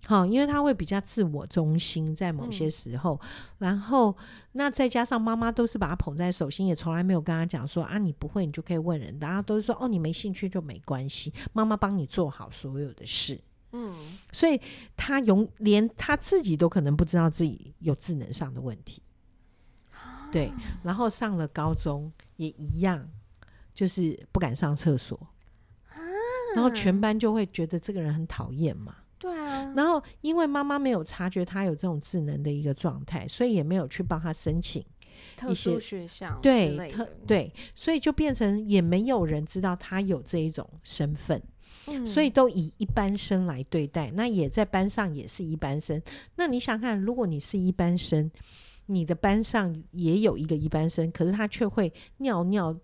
S2: 好，因为他会比较自我中心，在某些时候。嗯、然后，那再加上妈妈都是把他捧在手心，也从来没有跟他讲说啊，你不会你就可以问人，大家都是说哦，你没兴趣就没关系，妈妈帮你做好所有的事。嗯，所以他永连他自己都可能不知道自己有智能上的问题，对。然后上了高中也一样，就是不敢上厕所，然后全班就会觉得这个人很讨厌嘛。
S1: 对啊。
S2: 然后因为妈妈没有察觉他有这种智能的一个状态，所以也没有去帮他申请一些
S1: 特殊学校，
S2: 对，特对，所以就变成也没有人知道他有这一种身份。嗯、所以都以一般生来对待，那也在班上也是一般生。那你想看，如果你是一般生，你的班上也有一个一般生，可是他却会尿尿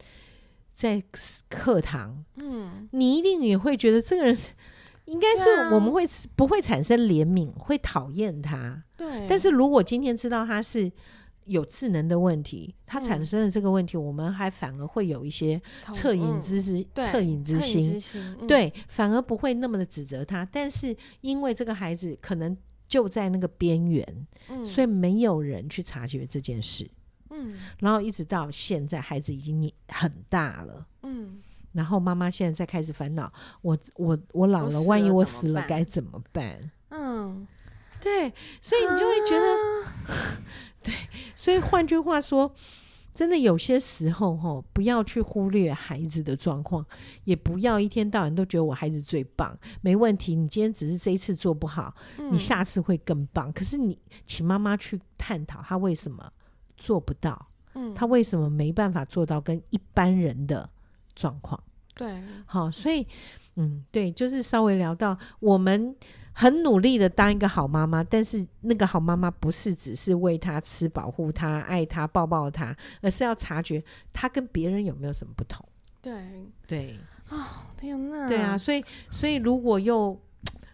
S2: 在课堂，嗯，你一定也会觉得这个人应该是我们会不会产生怜悯，会讨厌他，
S1: 对。
S2: 但是如果今天知道他是。有智能的问题，它产生了这个问题，嗯、我们还反而会有一些恻隐之心，恻隐之心，
S1: 嗯、
S2: 对，反而不会那么的指责他。但是因为这个孩子可能就在那个边缘，嗯、所以没有人去察觉这件事。嗯，然后一直到现在，孩子已经很大了。嗯，然后妈妈现在在开始烦恼：我我我老了，万一我死了该怎么办？嗯，对，所以你就会觉得。啊 对，所以换句话说，真的有些时候哈，不要去忽略孩子的状况，也不要一天到晚都觉得我孩子最棒，没问题。你今天只是这一次做不好，嗯、你下次会更棒。可是你请妈妈去探讨他为什么做不到，嗯，他为什么没办法做到跟一般人的状况？
S1: 对，
S2: 好，所以嗯，对，就是稍微聊到我们。很努力的当一个好妈妈，但是那个好妈妈不是只是喂他吃、保护他、爱他、抱抱他，而是要察觉他跟别人有没有什么不同。
S1: 对
S2: 对，
S1: 哦，天哪！
S2: 对啊，所以所以如果又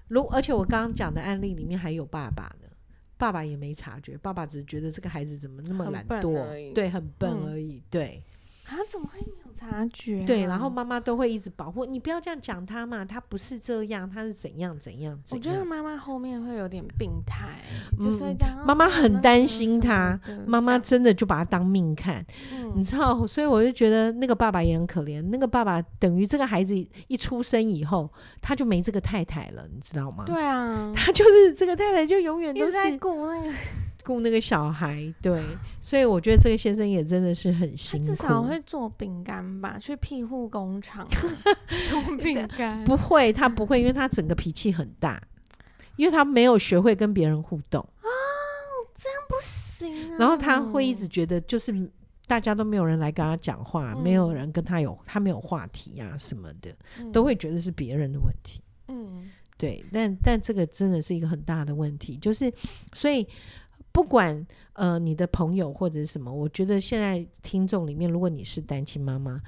S2: 如，而且我刚刚讲的案例里面还有爸爸呢，爸爸也没察觉，爸爸只是觉得这个孩子怎么那么懒惰，对，很笨而已，嗯、对。
S1: 啊，怎么会没有察觉、啊？
S2: 对，然后妈妈都会一直保护你，不要这样讲他嘛，他不是这样，他是怎样怎样。
S1: 我觉得妈妈后面会有点病态，嗯、就是。
S2: 妈妈很担心他，妈妈真的就把他当命看，嗯、你知道，所以我就觉得那个爸爸也很可怜。那个爸爸等于这个孩子一出生以后，他就没这个太太了，你知道吗？
S1: 对啊，
S2: 他就是这个太太，就永远都是
S1: 在顾那个。
S2: 顾那个小孩，对，所以我觉得这个先生也真的是很辛苦。
S1: 至少会做饼干吧，去庇护工厂 做饼干。
S2: 不会，他不会，因为他整个脾气很大，因为他没有学会跟别人互动
S1: 啊，这样不行啊。
S2: 然后他会一直觉得，就是大家都没有人来跟他讲话，嗯、没有人跟他有，他没有话题啊什么的，嗯、都会觉得是别人的问题。嗯，对，但但这个真的是一个很大的问题，就是所以。不管呃你的朋友或者是什么，我觉得现在听众里面，如果你是单亲妈妈，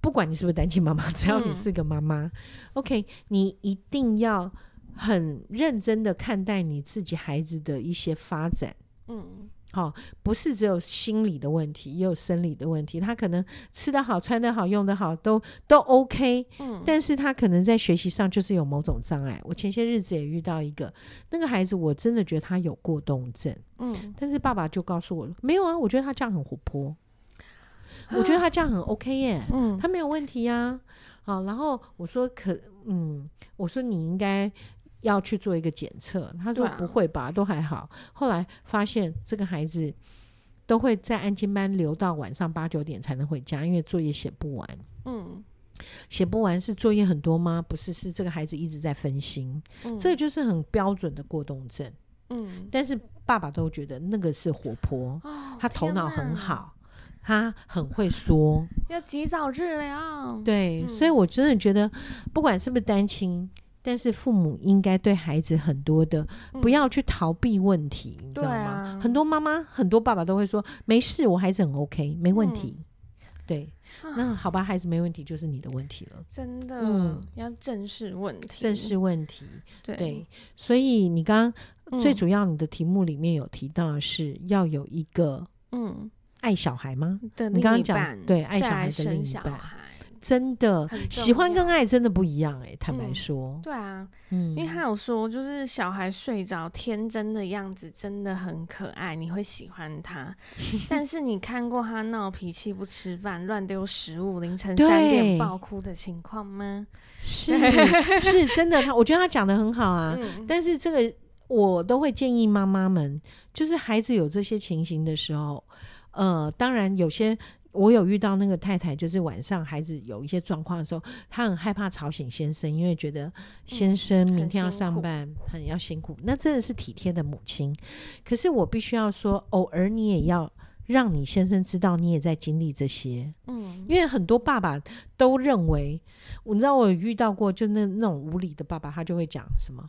S2: 不管你是不是单亲妈妈，只要你是个妈妈，嗯，OK，你一定要很认真的看待你自己孩子的一些发展，嗯。好、哦，不是只有心理的问题，也有生理的问题。他可能吃得好、穿得好、用得好，都都 OK。嗯，但是他可能在学习上就是有某种障碍。我前些日子也遇到一个那个孩子，我真的觉得他有过动症。嗯，但是爸爸就告诉我没有啊，我觉得他这样很活泼，我觉得他这样很 OK 耶。嗯，他没有问题呀。好，然后我说可，嗯，我说你应该。要去做一个检测，他说不会吧，啊、都还好。后来发现这个孩子都会在安静班留到晚上八九点才能回家，因为作业写不完。嗯，写不完是作业很多吗？不是，是这个孩子一直在分心。嗯，这就是很标准的过动症。嗯，但是爸爸都觉得那个是活泼，哦、他头脑很好，他很会说，
S1: 要及早治疗。
S2: 对，嗯、所以我真的觉得，不管是不是单亲。但是父母应该对孩子很多的，不要去逃避问题，嗯、你知道吗？啊、很多妈妈、很多爸爸都会说：“没事，我孩子很 OK，没问题。嗯”对，那好吧，孩子没问题就是你的问题了。
S1: 真的，嗯，要正视问题，
S2: 正视问题。
S1: 对，
S2: 对，所以你刚刚最主要你的题目里面有提到是要有一个嗯爱小孩吗？
S1: 对，
S2: 你刚刚讲对爱小孩的另一半。真的喜欢跟爱真的不一样哎、欸，坦白说、
S1: 嗯，对啊，嗯，因为他有说，就是小孩睡着天真的样子真的很可爱，你会喜欢他。但是你看过他闹脾气、不吃饭、乱丢食物、凌晨三点爆哭的情况吗？
S2: 是 是真的，他我觉得他讲的很好啊。嗯、但是这个我都会建议妈妈们，就是孩子有这些情形的时候，呃，当然有些。我有遇到那个太太，就是晚上孩子有一些状况的时候，她很害怕吵醒先生，因为觉得先生明天要上班，嗯、很，很要辛苦。那真的是体贴的母亲。可是我必须要说，偶尔你也要让你先生知道你也在经历这些。嗯，因为很多爸爸都认为，你知道我有遇到过，就那那种无理的爸爸，他就会讲什么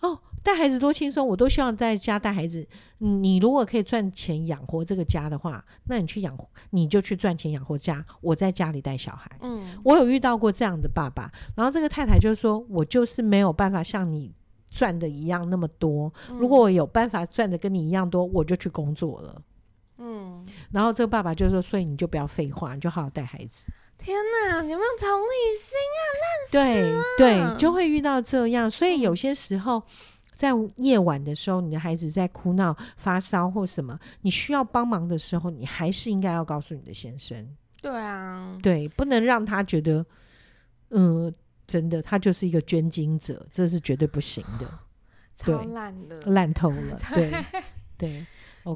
S2: 哦，带孩子多轻松，我都希望在家带孩子。你如果可以赚钱养活这个家的话，那你去养，你就去赚钱养活家。我在家里带小孩。嗯，我有遇到过这样的爸爸，然后这个太太就说：“我就是没有办法像你赚的一样那么多。如果我有办法赚的跟你一样多，我就去工作了。”嗯，然后这个爸爸就说：“所以你就不要废话，你就好好带孩子。”
S1: 天哪，有没有同理心啊？烂死了！
S2: 对对，就会遇到这样。所以有些时候，在夜晚的时候，你的孩子在哭闹、发烧或什么，你需要帮忙的时候，你还是应该要告诉你的先生。
S1: 对啊，
S2: 对，不能让他觉得，嗯、呃，真的，他就是一个捐精者，这是绝对不行的。
S1: 超烂的，
S2: 烂透了。对
S1: 对。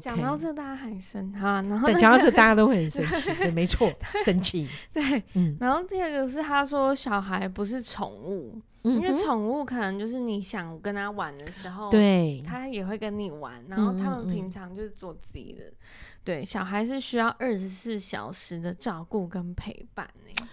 S1: 讲到这，大家还生哈，然后讲、
S2: 那个、到这，大家都会很生气，对，没错，生气。
S1: 对，嗯。然后第二个是他说，小孩不是宠物，嗯、因为宠物可能就是你想跟他玩的时候，对，他也会跟你玩。然后他们平常就是做自己的，嗯嗯对，小孩是需要二十四小时的照顾跟陪伴呢。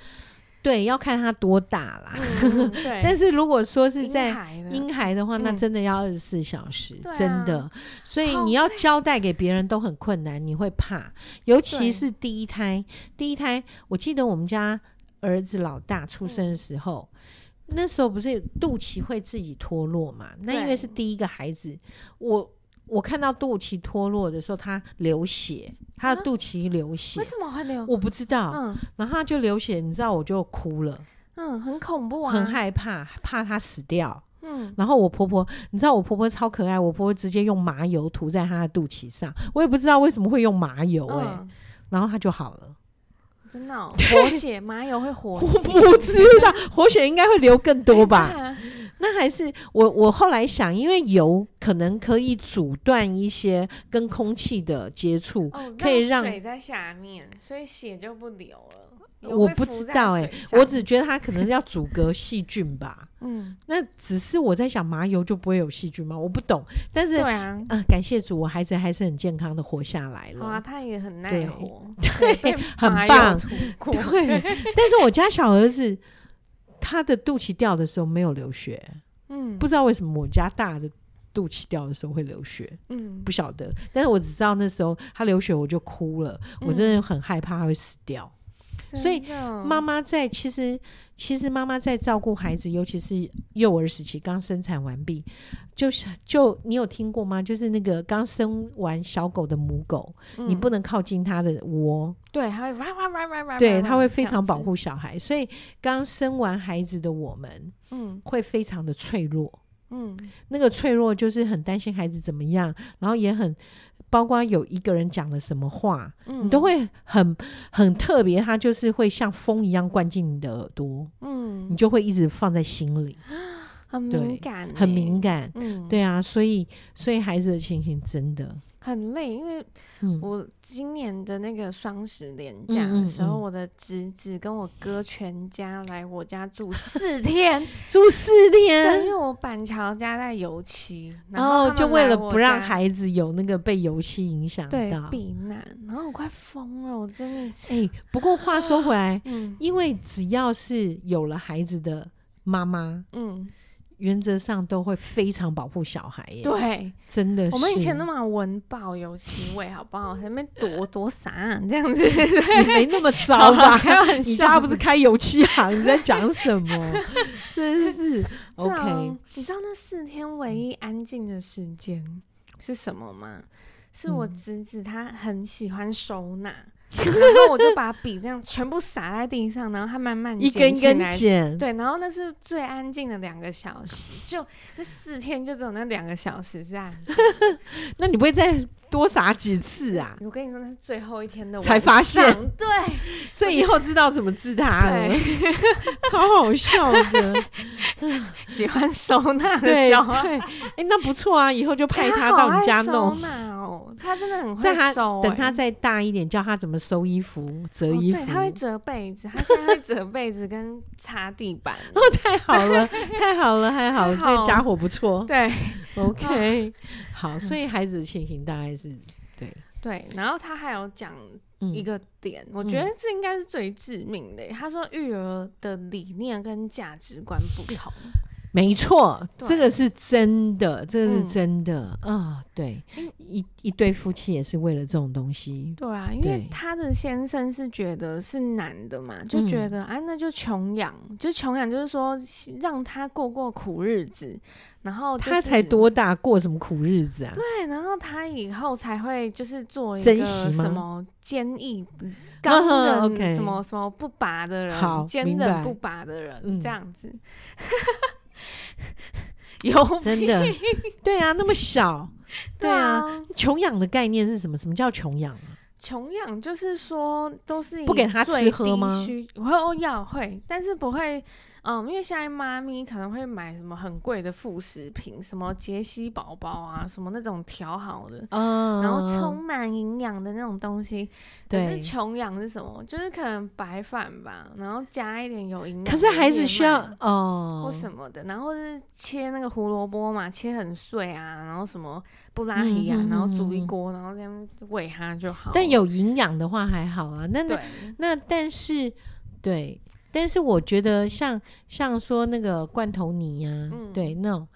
S2: 对，要看他多大啦。嗯、但是如果说是在婴孩的话，那真的要二十四小时，嗯、真的。啊、所以你要交代给别人都很困难，你会怕，尤其是第一胎。第一胎，我记得我们家儿子老大出生的时候，嗯、那时候不是肚脐会自己脱落嘛？那因为是第一个孩子，我。我看到肚脐脱落的时候，他流血，他的肚脐流血，
S1: 为什么会流？
S2: 我不知道。嗯，然后他就流血，你知道，我就哭了。
S1: 嗯，很恐怖啊，
S2: 很害怕，怕他死掉。嗯，然后我婆婆，你知道我婆婆超可爱，我婆婆直接用麻油涂在她的肚脐上，我也不知道为什么会用麻油哎、欸，嗯、然后她就好了。
S1: 真的、哦，活血麻油会活血？
S2: 我不知道，活血应该会流更多吧。那还是我我后来想，因为油可能可以阻断一些跟空气的接触，
S1: 哦、
S2: 可以让
S1: 水在下面，所以血就不流了。
S2: 我不知道哎、欸，我只觉得它可能是要阻隔细菌吧。嗯，那只是我在想，麻油就不会有细菌吗？我不懂。但是，对啊，呃、感谢主，我孩子还是很健康的活下来了。
S1: 啊，他也很耐活，
S2: 对，对很棒。对，但是我家小儿子。他的肚脐掉的时候没有流血，嗯，不知道为什么我家大的肚脐掉的时候会流血，嗯，不晓得，但是我只知道那时候他流血我就哭了，嗯、我真的很害怕他会死掉。所以妈妈在其实其实妈妈在照顾孩子，尤其是幼儿时期刚生产完毕，就是就你有听过吗？就是那个刚生完小狗的母狗，嗯、你不能靠近它的窝，
S1: 对，它会哇哇哇哇哇，
S2: 对，它会非常保护小孩。所以刚生完孩子的我们，嗯，会非常的脆弱，嗯，那个脆弱就是很担心孩子怎么样，然后也很。包括有一个人讲了什么话，嗯、你都会很很特别，他就是会像风一样灌进你的耳朵，嗯，你就会一直放在心里，
S1: 很敏感，
S2: 很敏感，嗯，对啊，所以所以孩子的情形真的。
S1: 很累，因为我今年的那个双十连假的时候，嗯嗯嗯、我的侄子跟我哥全家来我家住四天，
S2: 住四天。
S1: 因为我板桥家在油漆，
S2: 然后就为了不让孩子有那个被油漆影响到
S1: 避难，然后我快疯了，我真的是。
S2: 哎，不过话说回来，嗯，因为只要是有了孩子的妈妈，嗯。原则上都会非常保护小孩耶，
S1: 对，
S2: 真的是。
S1: 我们以前都嘛闻爆油漆味，好不好？前面躲躲闪这样子，也
S2: 没那么 糟吧？你家不是开油漆行？你在讲什么？真是 OK。
S1: 你知道那四天唯一安静的时间是什么吗？是我侄子他很喜欢收纳。然后我就把笔这样全部撒在地上，然后他慢慢一根一根剪。对，然后那是最安静的两个小时，就那四天就只有那两个小时是安静。
S2: 那你不会再多撒几次啊？
S1: 我跟你说，那是最后一天的
S2: 才发现，
S1: 对，
S2: 所以以后知道怎么治他了，超好笑的。
S1: 喜欢收纳的小孩，
S2: 对，哎、欸，那不错啊，以后就派他到你家弄。
S1: 他真的很会收、欸，
S2: 等他再大一点，教他怎么收衣服、折衣服。哦、
S1: 对，他会折被子，他现在会折被子跟擦地板。
S2: 哦，太好了，太好了，还好，好这家伙不错。
S1: 对
S2: ，OK，、哦、好，所以孩子的情形大概是对
S1: 对。然后他还有讲一个点，嗯、我觉得这应该是最致命的。嗯、他说育儿的理念跟价值观不同。
S2: 没错，这个是真的，这个是真的啊！对，一一对夫妻也是为了这种东西。
S1: 对啊，因为他的先生是觉得是男的嘛，就觉得、嗯、啊，那就穷养，就穷养，就是说让他过过苦日子。然后、就是、
S2: 他才多大，过什么苦日子啊？
S1: 对，然后他以后才会就是做一个什么坚毅、刚韧、什么什么不拔的人，坚韧不拔的人，嗯、这样子。有
S2: 真的对啊，那么小，对啊，穷养的概念是什么？什么叫穷养啊？
S1: 穷养就是说都是
S2: 不给他吃喝吗？
S1: 会要会，但是不会。嗯，因为现在妈咪可能会买什么很贵的副食品，什么杰西宝宝啊，什么那种调好的，嗯、然后充满营养的那种东西。对，可是穷养是什么？就是可能白饭吧，然后加一点有营养。可是孩子需要哦，或什么的，然后是切那个胡萝卜嘛，切很碎啊，然后什么布拉提啊，嗯、然后煮一锅，然后这样喂他就好。
S2: 但有营养的话还好啊。那那那但是对。但是我觉得像像说那个罐头泥呀、啊，嗯、对那种，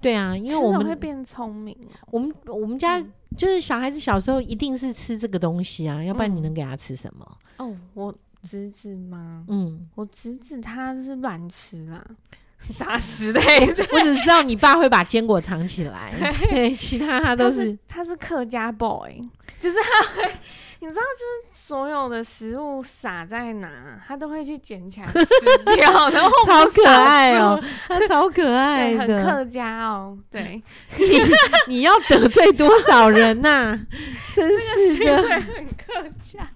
S2: 对啊，因为我们
S1: 会变聪明。
S2: 我们我们家就是小孩子小时候一定是吃这个东西啊，嗯、要不然你能给他吃什么？
S1: 哦，我侄子吗？嗯，我侄子他是乱吃啦，杂食 类的。
S2: 我只知道你爸会把坚果藏起来，对，其他他都是
S1: 他是客家 boy，就是他会。你知道，就是所有的食物撒在哪，他都会去捡起来吃掉，然后
S2: 超可爱哦，他超可爱的，
S1: 很客家哦。对，
S2: 你你要得罪多少人呐、啊？真是的，
S1: 很客家，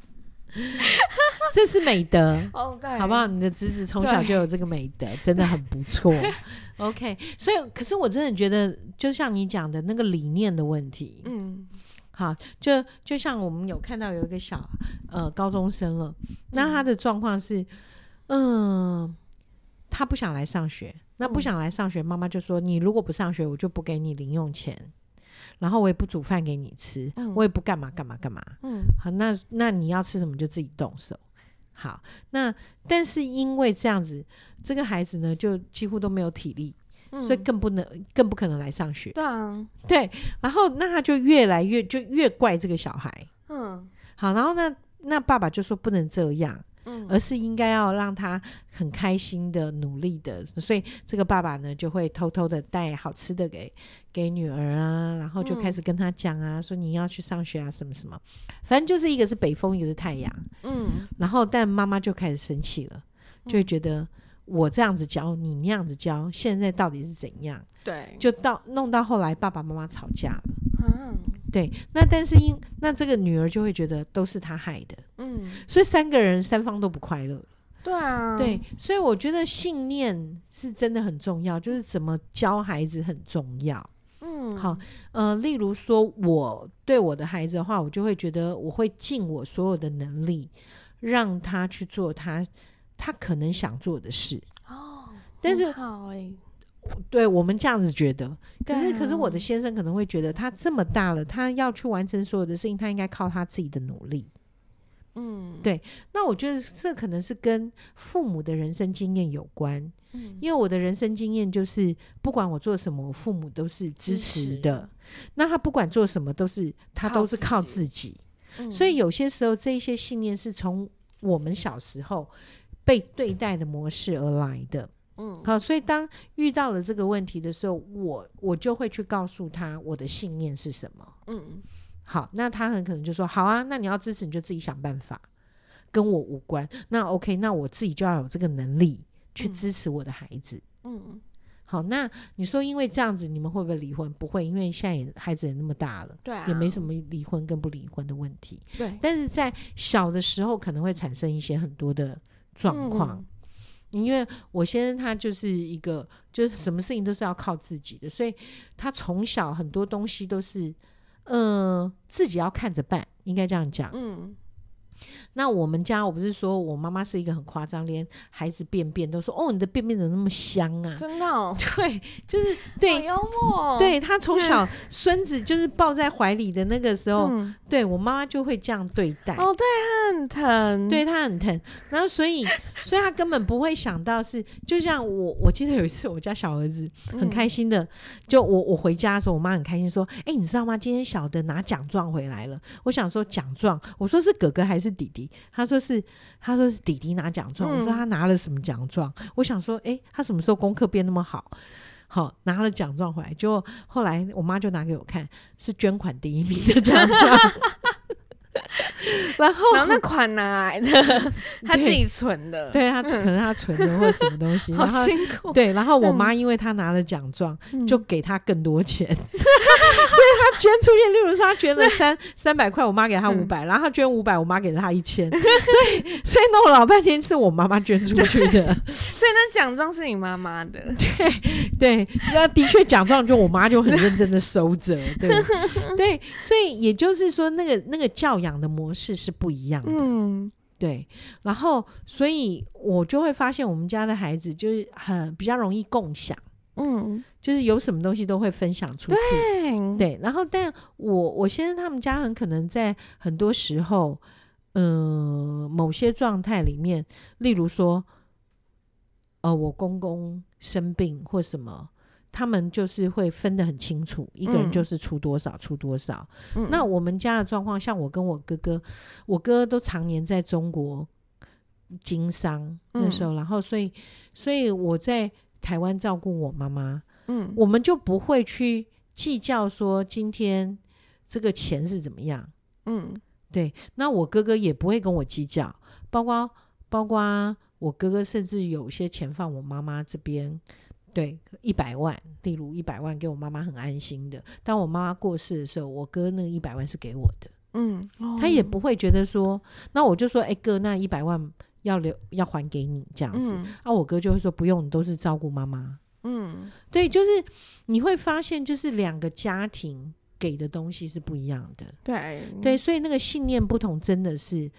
S2: 这是美德
S1: 哦，对，
S2: 好不好？你的侄子从小就有这个美德，真的很不错。OK，所以，可是我真的觉得，就像你讲的那个理念的问题，嗯。好，就就像我们有看到有一个小呃高中生了，那他的状况是，嗯、呃，他不想来上学，那不想来上学，妈妈就说：“你如果不上学，我就不给你零用钱，然后我也不煮饭给你吃，嗯、我也不干嘛干嘛干嘛。”嗯，好，那那你要吃什么就自己动手。好，那但是因为这样子，这个孩子呢就几乎都没有体力。所以更不能，更不可能来上学。对啊，对，然后那他就越来越就越怪这个小孩。嗯，好，然后那那爸爸就说不能这样，嗯，而是应该要让他很开心的努力的。所以这个爸爸呢就会偷偷的带好吃的给给女儿啊，然后就开始跟他讲啊，说你要去上学啊，什么什么，反正就是一个是北风，一个是太阳。嗯，然后但妈妈就开始生气了，就会觉得。我这样子教你，那样子教，现在到底是怎样？对，就到弄到后来，爸爸妈妈吵架了。嗯，对。那但是因那这个女儿就会觉得都是她害的。嗯，所以三个人三方都不快乐。
S1: 对啊，
S2: 对。所以我觉得信念是真的很重要，就是怎么教孩子很重要。嗯，好，呃，例如说我对我的孩子的话，我就会觉得我会尽我所有的能力让他去做他。他可能想做的事哦，但是好哎，对我们这样子觉得，可是可是我的先生可能会觉得，他这么大了，他要去完成所有的事情，他应该靠他自己的努力。嗯，对。那我觉得这可能是跟父母的人生经验有关。嗯，因为我的人生经验就是，不管我做什么，我父母都是支持的。那他不管做什么，都是他都是靠自己。所以有些时候，这一些信念是从我们小时候。被对待的模式而来的，嗯，好，所以当遇到了这个问题的时候，我我就会去告诉他我的信念是什么，嗯，好，那他很可能就说好啊，那你要支持你就自己想办法，跟我无关。那 OK，那我自己就要有这个能力去支持我的孩子，嗯，好，那你说因为这样子你们会不会离婚？不会，因为现在也孩子也那么大了，对啊，也没什么离婚跟不离婚的问题，对。但是在小的时候可能会产生一些很多的。状况，嗯、因为我先生他就是一个，就是什么事情都是要靠自己的，所以他从小很多东西都是，呃，自己要看着办，应该这样讲。嗯，那我们家我不是说我妈妈是一个很夸张，连孩子便便都说哦，你的便便怎么那么香啊？
S1: 真的、哦，
S2: 对，就是对，
S1: 幽默，
S2: 对他从小孙子就是抱在怀里的那个时候，
S1: 嗯、
S2: 对我妈妈就会这样对待。
S1: 哦，对他很疼，
S2: 对他很疼，然后所以所以他根本不会想到是，就像我我记得有一次我家小儿子很开心的，嗯、就我我回家的时候，我妈很开心说，哎、欸，你知道吗？今天小的拿奖状回来了。我想说奖状，我说是哥哥还是弟弟？他说是，他说是弟弟拿奖状。嗯、我说他拿了什么奖状？我想说，哎、欸，他什么时候功课变那么好？好，拿了奖状回来，就后来我妈就拿给我看，是捐款第一名的奖状。然后，
S1: 然后那款哪来的？他自己存的，
S2: 对，他可能他存的或者什么东西。
S1: 好辛苦。
S2: 对，然后我妈因为她拿了奖状，就给他更多钱，他捐出去。例如说，他捐了三 三百块，我妈给他五百，然后他捐五百，我妈给了他一千。所以，所以弄了老半天是我妈妈捐出去的。
S1: 所以那奖状是你妈妈的。
S2: 对对，那的确奖状就我妈就很认真的收着。对对，所以也就是说，那个那个教养的模式是不一样的，
S1: 嗯，
S2: 对。然后，所以我就会发现，我们家的孩子就是很比较容易共享，
S1: 嗯，
S2: 就是有什么东西都会分享出去，
S1: 对。
S2: 对然后，但我我先生他们家很可能在很多时候，嗯、呃，某些状态里面，例如说，呃，我公公生病或什么。他们就是会分得很清楚，一个人就是出多少，嗯、出多少。嗯、那我们家的状况，像我跟我哥哥，我哥都常年在中国经商，那时候，嗯、然后所以，所以我在台湾照顾我妈妈，嗯，我们就不会去计较说今天这个钱是怎么样，嗯，对。那我哥哥也不会跟我计较，包括包括我哥哥，甚至有些钱放我妈妈这边。对，一百万，例如一百万给我妈妈很安心的。当我妈妈过世的时候，我哥那个一百万是给我的，
S1: 嗯，
S2: 他也不会觉得说，那我就说，哎哥，那一百万要留要还给你这样子。嗯、啊，我哥就会说不用，你都是照顾妈妈。
S1: 嗯，
S2: 对，就是你会发现，就是两个家庭给的东西是不一样的。
S1: 对
S2: 对，所以那个信念不同，真的是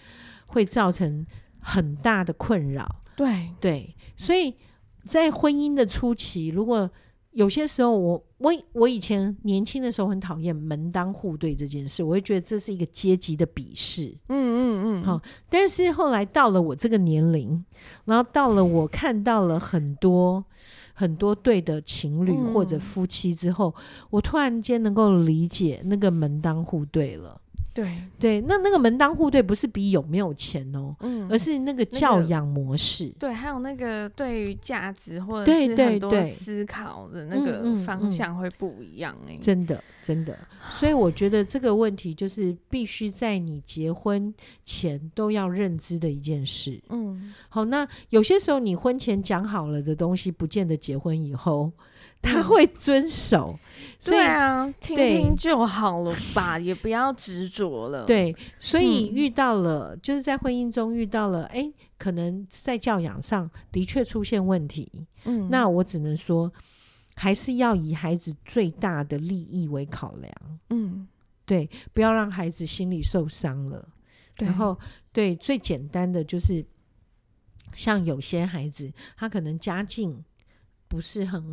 S2: 会造成很大的困扰。
S1: 对
S2: 对，所以。在婚姻的初期，如果有些时候我我我以前年轻的时候很讨厌门当户对这件事，我会觉得这是一个阶级的鄙视。
S1: 嗯嗯嗯，
S2: 好，但是后来到了我这个年龄，然后到了我看到了很多很多对的情侣或者夫妻之后，嗯、我突然间能够理解那个门当户对了。
S1: 对
S2: 对，那那个门当户对不是比有没有钱哦，
S1: 嗯，
S2: 而是那个教养模式。
S1: 那个、对，还有那个对于价值或者是很多思考的那个方向会不一样哎、欸，
S2: 真的真的。所以我觉得这个问题就是必须在你结婚前都要认知的一件事。
S1: 嗯，
S2: 好，那有些时候你婚前讲好了的东西，不见得结婚以后。他会遵守，
S1: 对啊，听听就好了吧，也不要执着了。
S2: 对，所以遇到了，就是在婚姻中遇到了，哎，可能在教养上的确出现问题。嗯，那我只能说，还是要以孩子最大的利益为考量。
S1: 嗯，
S2: 对，不要让孩子心里受伤了。然后，对，最简单的就是，像有些孩子，他可能家境不是很。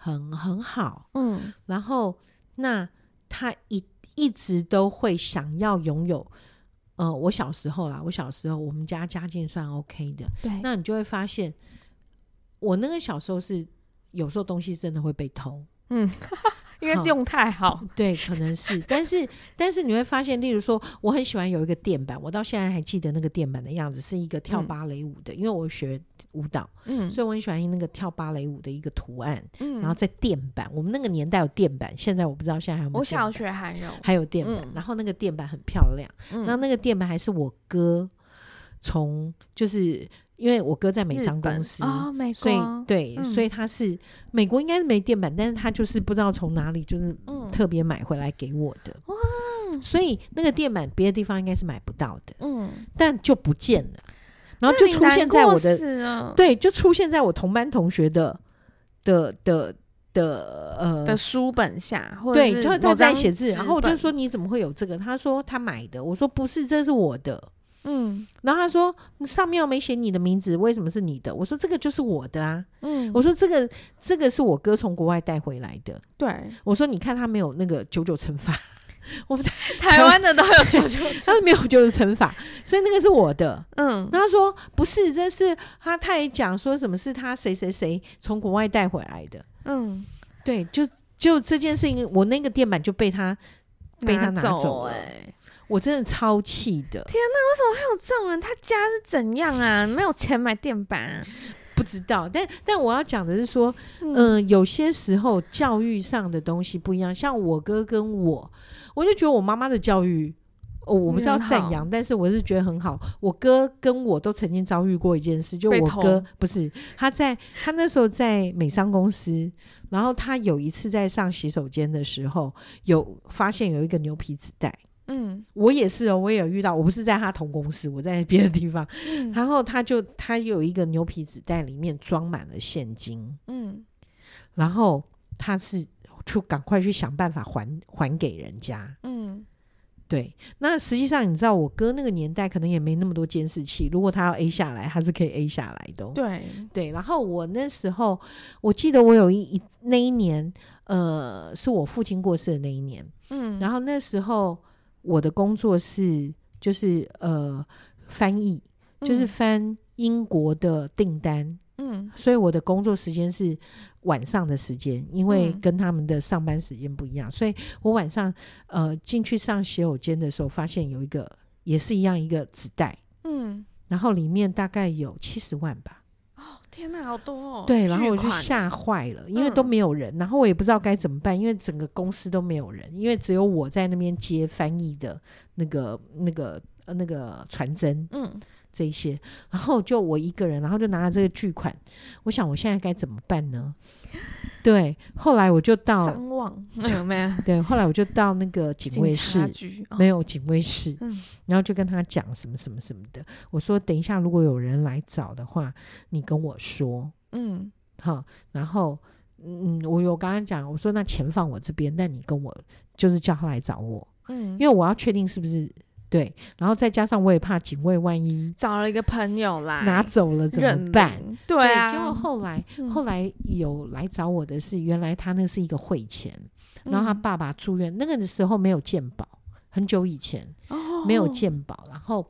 S2: 很很好，
S1: 嗯，
S2: 然后那他一一直都会想要拥有，呃，我小时候啦，我小时候我们家家境算 OK 的，
S1: 对，
S2: 那你就会发现，我那个小时候是有时候东西真的会被偷，
S1: 嗯。因为用太好，
S2: 好，对，可能是，但是但是你会发现，例如说，我很喜欢有一个垫板，我到现在还记得那个垫板的样子，是一个跳芭蕾舞的，嗯、因为我学舞蹈，
S1: 嗯，
S2: 所以我很喜欢那个跳芭蕾舞的一个图案，
S1: 嗯，
S2: 然后在垫板，我们那个年代有垫板，现在我不知道现在还有没有，
S1: 我小学还有，
S2: 还有垫板，嗯、然后那个垫板很漂亮，嗯，然后那个垫板还是我哥从就是。因为我哥在美商公司，
S1: 哦、
S2: 所以对，嗯、所以他是美国应该是没电板，但是他就是不知道从哪里就是特别买回来给我的。
S1: 哇、
S2: 嗯！所以那个电板别的地方应该是买不到的，
S1: 嗯，但
S2: 就不见了，然后就出现在我的对，就出现在我同班同学的的的的呃
S1: 的书本下，或
S2: 者对，就是他在写字，然后我就说你怎么会有这个？他说他买的，我说不是，这是我的。嗯，然后他说上面又没写你的名字，为什么是你的？我说这个就是我的啊。嗯，我说这个这个是我哥从国外带回来的。
S1: 对，
S2: 我说你看他没有那个九九乘法，我们
S1: 台湾的都有九九，
S2: 他是没有九九乘法，所以那个是我的。嗯，然后他说不是，这是他他也讲说什么是他谁谁谁从国外带回来的。嗯，对，就就这件事情，我那个电板就被他被他拿走了。我真的超气的！
S1: 天哪，为什么会有这种人？他家是怎样啊？没有钱买电板啊？
S2: 不知道。但但我要讲的是说，嗯、呃，有些时候教育上的东西不一样。像我哥跟我，我就觉得我妈妈的教育，哦，我不是要赞扬，但是我是觉得很好。我哥跟我都曾经遭遇过一件事，就我哥不是他在他那时候在美商公司，然后他有一次在上洗手间的时候，有发现有一个牛皮纸袋。嗯，我也是哦，我也有遇到，我不是在他同公司，我在别的地方。嗯，然后他就他有一个牛皮纸袋，里面装满了现金。嗯，然后他是就赶快去想办法还还给人家。嗯，对。那实际上你知道，我哥那个年代可能也没那么多监视器，如果他要 A 下来，他是可以 A 下来的。
S1: 对
S2: 对。然后我那时候，我记得我有一一那一年，呃，是我父亲过世的那一年。嗯，然后那时候。我的工作是就是呃翻译，就是翻英国的订单，嗯，所以我的工作时间是晚上的时间，因为跟他们的上班时间不一样，所以我晚上呃进去上洗手间的时候，发现有一个也是一样一个纸袋，嗯，然后里面大概有七十万吧。
S1: 天哪，好多哦！
S2: 对，然后我就吓坏了，因为都没有人，嗯、然后我也不知道该怎么办，因为整个公司都没有人，因为只有我在那边接翻译的那个、那个、呃、那个传真，嗯，这些，然后就我一个人，然后就拿了这个巨款，我想我现在该怎么办呢？对，后来我就到
S1: 张望有没有？
S2: 对，后来我就到那个警卫室，
S1: 哦、
S2: 没有警卫室，嗯、然后就跟他讲什么什么什么的。我说等一下，如果有人来找的话，你跟我说，嗯，好。然后，嗯，我有刚刚讲，我说那钱放我这边，那你跟我就是叫他来找我，嗯，因为我要确定是不是。对，然后再加上我也怕警卫万一
S1: 找了一个朋友来
S2: 拿走了怎么办？
S1: 对啊，
S2: 结果后来、嗯、后来有来找我的是，原来他那是一个汇钱，嗯、然后他爸爸住院，那个的时候没有健保，很久以前、哦、没有健保，然后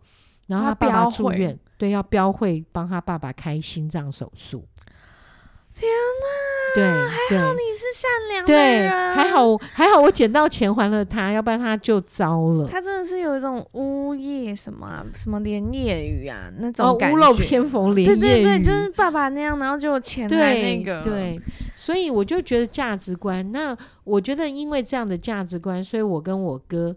S2: 然后他爸爸住院，对，要标会帮他爸爸开心脏手术。
S1: 天哪！
S2: 对，
S1: 还好你是善良的人，
S2: 对，还好还好我捡到钱还了他，要不然他就糟了。
S1: 他真的是有一种呜咽什么啊，什么连夜雨啊那种感觉，
S2: 屋漏偏逢连夜雨。
S1: 对对对，就是爸爸那样，然后就有钱来那个
S2: 对。对，所以我就觉得价值观，那我觉得因为这样的价值观，所以我跟我哥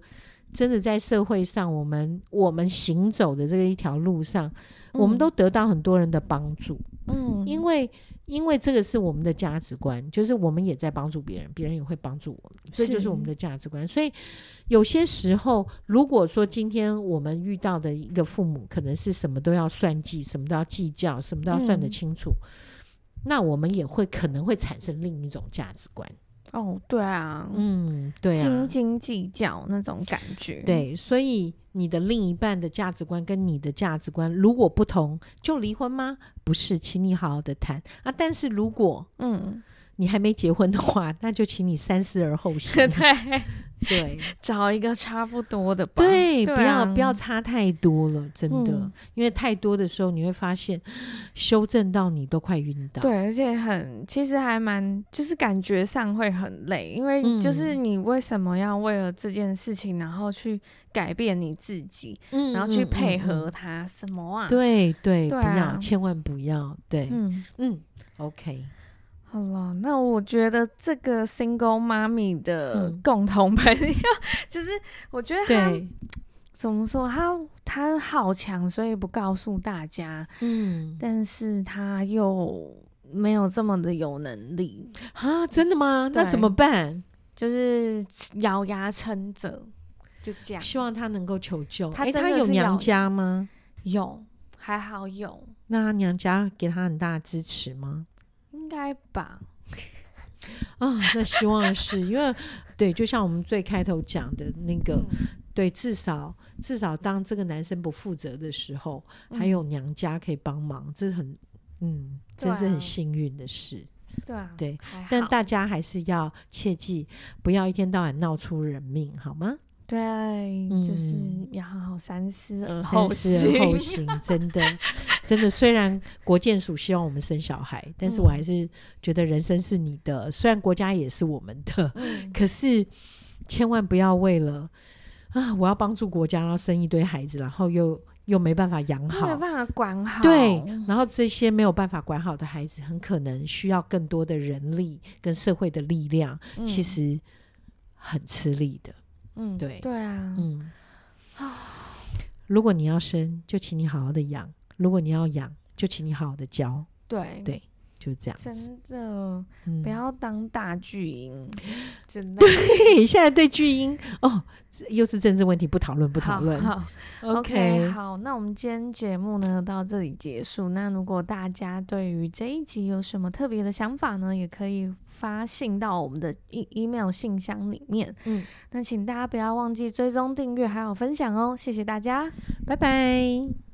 S2: 真的在社会上，我们我们行走的这个一条路上，嗯、我们都得到很多人的帮助。嗯，因为。因为这个是我们的价值观，就是我们也在帮助别人，别人也会帮助我们，这就是我们的价值观。所以有些时候，如果说今天我们遇到的一个父母，可能是什么都要算计，什么都要计较，什么都要算得清楚，嗯、那我们也会可能会产生另一种价值观。
S1: 哦，对啊，
S2: 嗯，对啊，
S1: 斤斤计较那种感觉。
S2: 对，所以你的另一半的价值观跟你的价值观如果不同，就离婚吗？不是，请你好好的谈啊。但是如果嗯，你还没结婚的话，那就请你三思而后行。
S1: 对。
S2: 对，
S1: 找一个差不多的吧。
S2: 对，对啊、不要不要差太多了，真的，嗯、因为太多的时候你会发现，修正到你都快晕倒。
S1: 对，而且很，其实还蛮，就是感觉上会很累，因为就是你为什么要为了这件事情，然后去改变你自己，嗯、然后去配合他什么啊？
S2: 对对，对啊、不要，千万不要。对，嗯嗯，OK。
S1: 好了，那我觉得这个 single mommy 的共同朋友，嗯、就是我觉得他 怎么说，他他好强，所以不告诉大家，嗯，但是他又没有这么的有能力
S2: 啊？真的吗？那怎么办？
S1: 就是咬牙撑着，就这样，
S2: 希望他能够求救。他
S1: 真的、
S2: 欸、他有娘家吗？
S1: 有，还好有。
S2: 那他娘家给他很大的支持吗？
S1: 应该吧，
S2: 啊，那希望是因为对，就像我们最开头讲的那个，对，至少至少当这个男生不负责的时候，嗯、还有娘家可以帮忙，这很嗯，这是很幸运的事。
S1: 对啊，
S2: 对，但大家还是要切记，不要一天到晚闹出人命，好吗？
S1: 对，嗯、就是要好好三思而后行。
S2: 三思而后 行，真的，真的。虽然国建署希望我们生小孩，但是我还是觉得人生是你的，嗯、虽然国家也是我们的，嗯、可是千万不要为了啊，我要帮助国家，然后生一堆孩子，然后又。又没办法养好，
S1: 没办法管好。
S2: 对，然后这些没有办法管好的孩子，很可能需要更多的人力跟社会的力量，嗯、其实很吃力的。嗯，对，
S1: 对啊，
S2: 嗯。如果你要生，就请你好好的养；如果你要养，就请你好好的教。
S1: 对
S2: 对。就这样，
S1: 真的、嗯、不要当大巨婴，真的。
S2: 对，现在对巨婴哦，又是政治问题，不讨论，不讨论。
S1: 好，OK，好，那我们今天节目呢到这里结束。那如果大家对于这一集有什么特别的想法呢，也可以发信到我们的 e email 信箱里面。嗯，那请大家不要忘记追踪、订阅还有分享哦，谢谢大家，
S2: 拜拜。